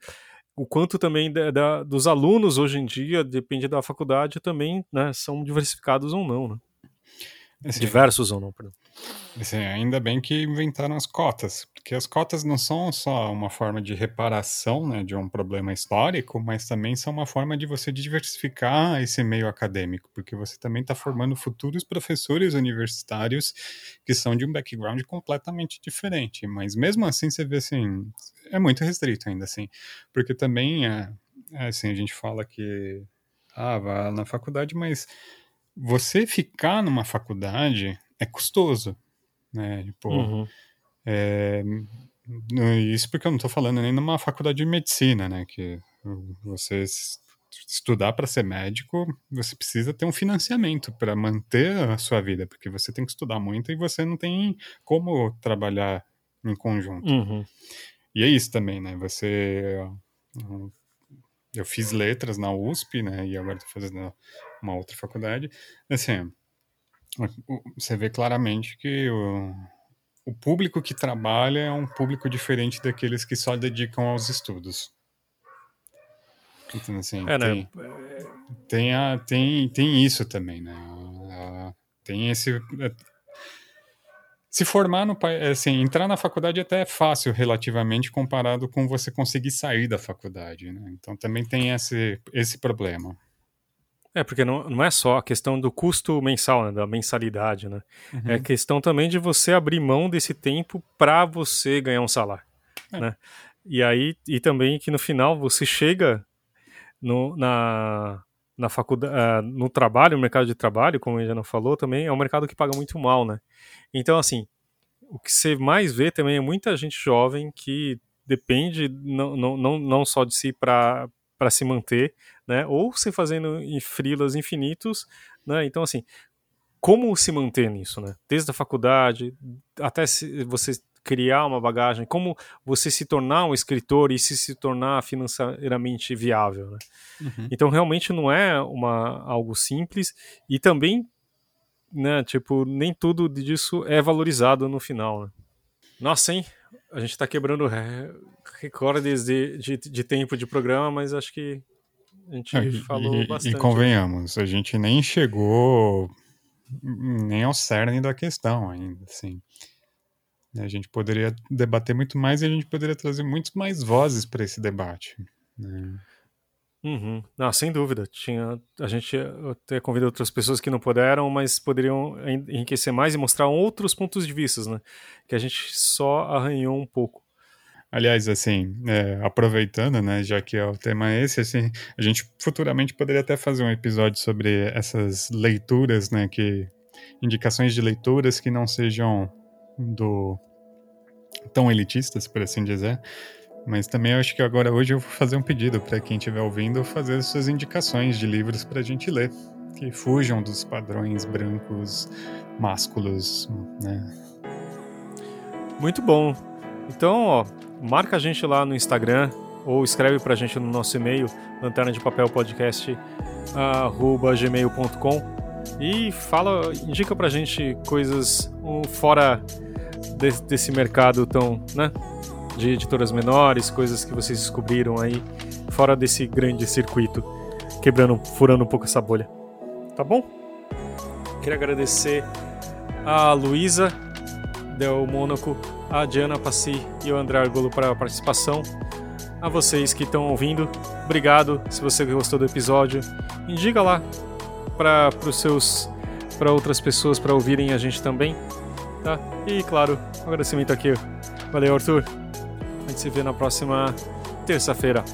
o quanto também da, da, dos alunos hoje em dia, depende da faculdade, também né, são diversificados ou não, né? Assim, Diversos ou não, perdão. Assim, ainda bem que inventaram as cotas, porque as cotas não são só uma forma de reparação né, de um problema histórico, mas também são uma forma de você diversificar esse meio acadêmico, porque você também está formando futuros professores universitários que são de um background completamente diferente. Mas mesmo assim, você vê assim, é muito restrito ainda assim, porque também é, é assim, a gente fala que ah, vá na faculdade, mas você ficar numa faculdade é custoso, né? Tipo, uhum. é, isso porque eu não estou falando nem numa faculdade de medicina, né? Que você estudar para ser médico, você precisa ter um financiamento para manter a sua vida, porque você tem que estudar muito e você não tem como trabalhar em conjunto. Uhum. E é isso também, né? Você eu fiz letras na USP, né? E agora estou fazendo uma outra faculdade. Assim, você vê claramente que o, o público que trabalha é um público diferente daqueles que só dedicam aos estudos. Então, assim, é, né? tem, né? tem, a, tem, tem isso também, né? Tem esse se formar no assim, entrar na faculdade até é fácil relativamente comparado com você conseguir sair da faculdade, né? Então também tem esse, esse problema. É, porque não, não é só a questão do custo mensal, né, da mensalidade, né? Uhum. É questão também de você abrir mão desse tempo para você ganhar um salário, é. né? E aí, e também que no final você chega no, na, na faculdade, uh, no trabalho, no mercado de trabalho, como ele já não falou, também é um mercado que paga muito mal, né? Então, assim, o que você mais vê também é muita gente jovem que depende não, não, não, não só de si para se manter, né? Ou se fazendo em frilas infinitos, né? Então, assim, como se manter nisso, né? Desde a faculdade até você criar uma bagagem, como você se tornar um escritor e se se tornar financeiramente viável. Né? Uhum. Então realmente não é uma algo simples e também, né? Tipo nem tudo disso é valorizado no final. Né? Nossa, hein? A gente está quebrando recordes de, de, de, tempo de programa, mas acho que a gente é, falou e, bastante. E convenhamos, a gente nem chegou nem ao cerne da questão ainda, assim. A gente poderia debater muito mais e a gente poderia trazer muito mais vozes para esse debate. Né? Uhum. Sem dúvida. Tinha, a gente até convida outras pessoas que não puderam, mas poderiam enriquecer mais e mostrar outros pontos de vista, né? Que a gente só arranhou um pouco. Aliás, assim, é, aproveitando, né, já que é o tema esse, assim, a gente futuramente poderia até fazer um episódio sobre essas leituras, né, que indicações de leituras que não sejam do tão elitistas, por assim dizer. Mas também acho que agora hoje eu vou fazer um pedido para quem estiver ouvindo fazer suas indicações de livros para a gente ler, que fujam dos padrões brancos, másculos, né? Muito bom. Então, ó, marca a gente lá no Instagram ou escreve para a gente no nosso e-mail lanterna de papel podcast gmail.com e fala, indica pra gente coisas fora de, desse mercado tão, né, de editoras menores, coisas que vocês descobriram aí fora desse grande circuito, quebrando, furando um pouco essa bolha. Tá bom? Queria agradecer a Luísa Del Mônaco, a Diana Passi e o André Argolo para a participação. A vocês que estão ouvindo, obrigado. Se você gostou do episódio, indica lá para os seus para outras pessoas para ouvirem a gente também, tá? E claro, um agradecimento aqui. Valeu, Arthur. Gente se vê na próxima terça-feira.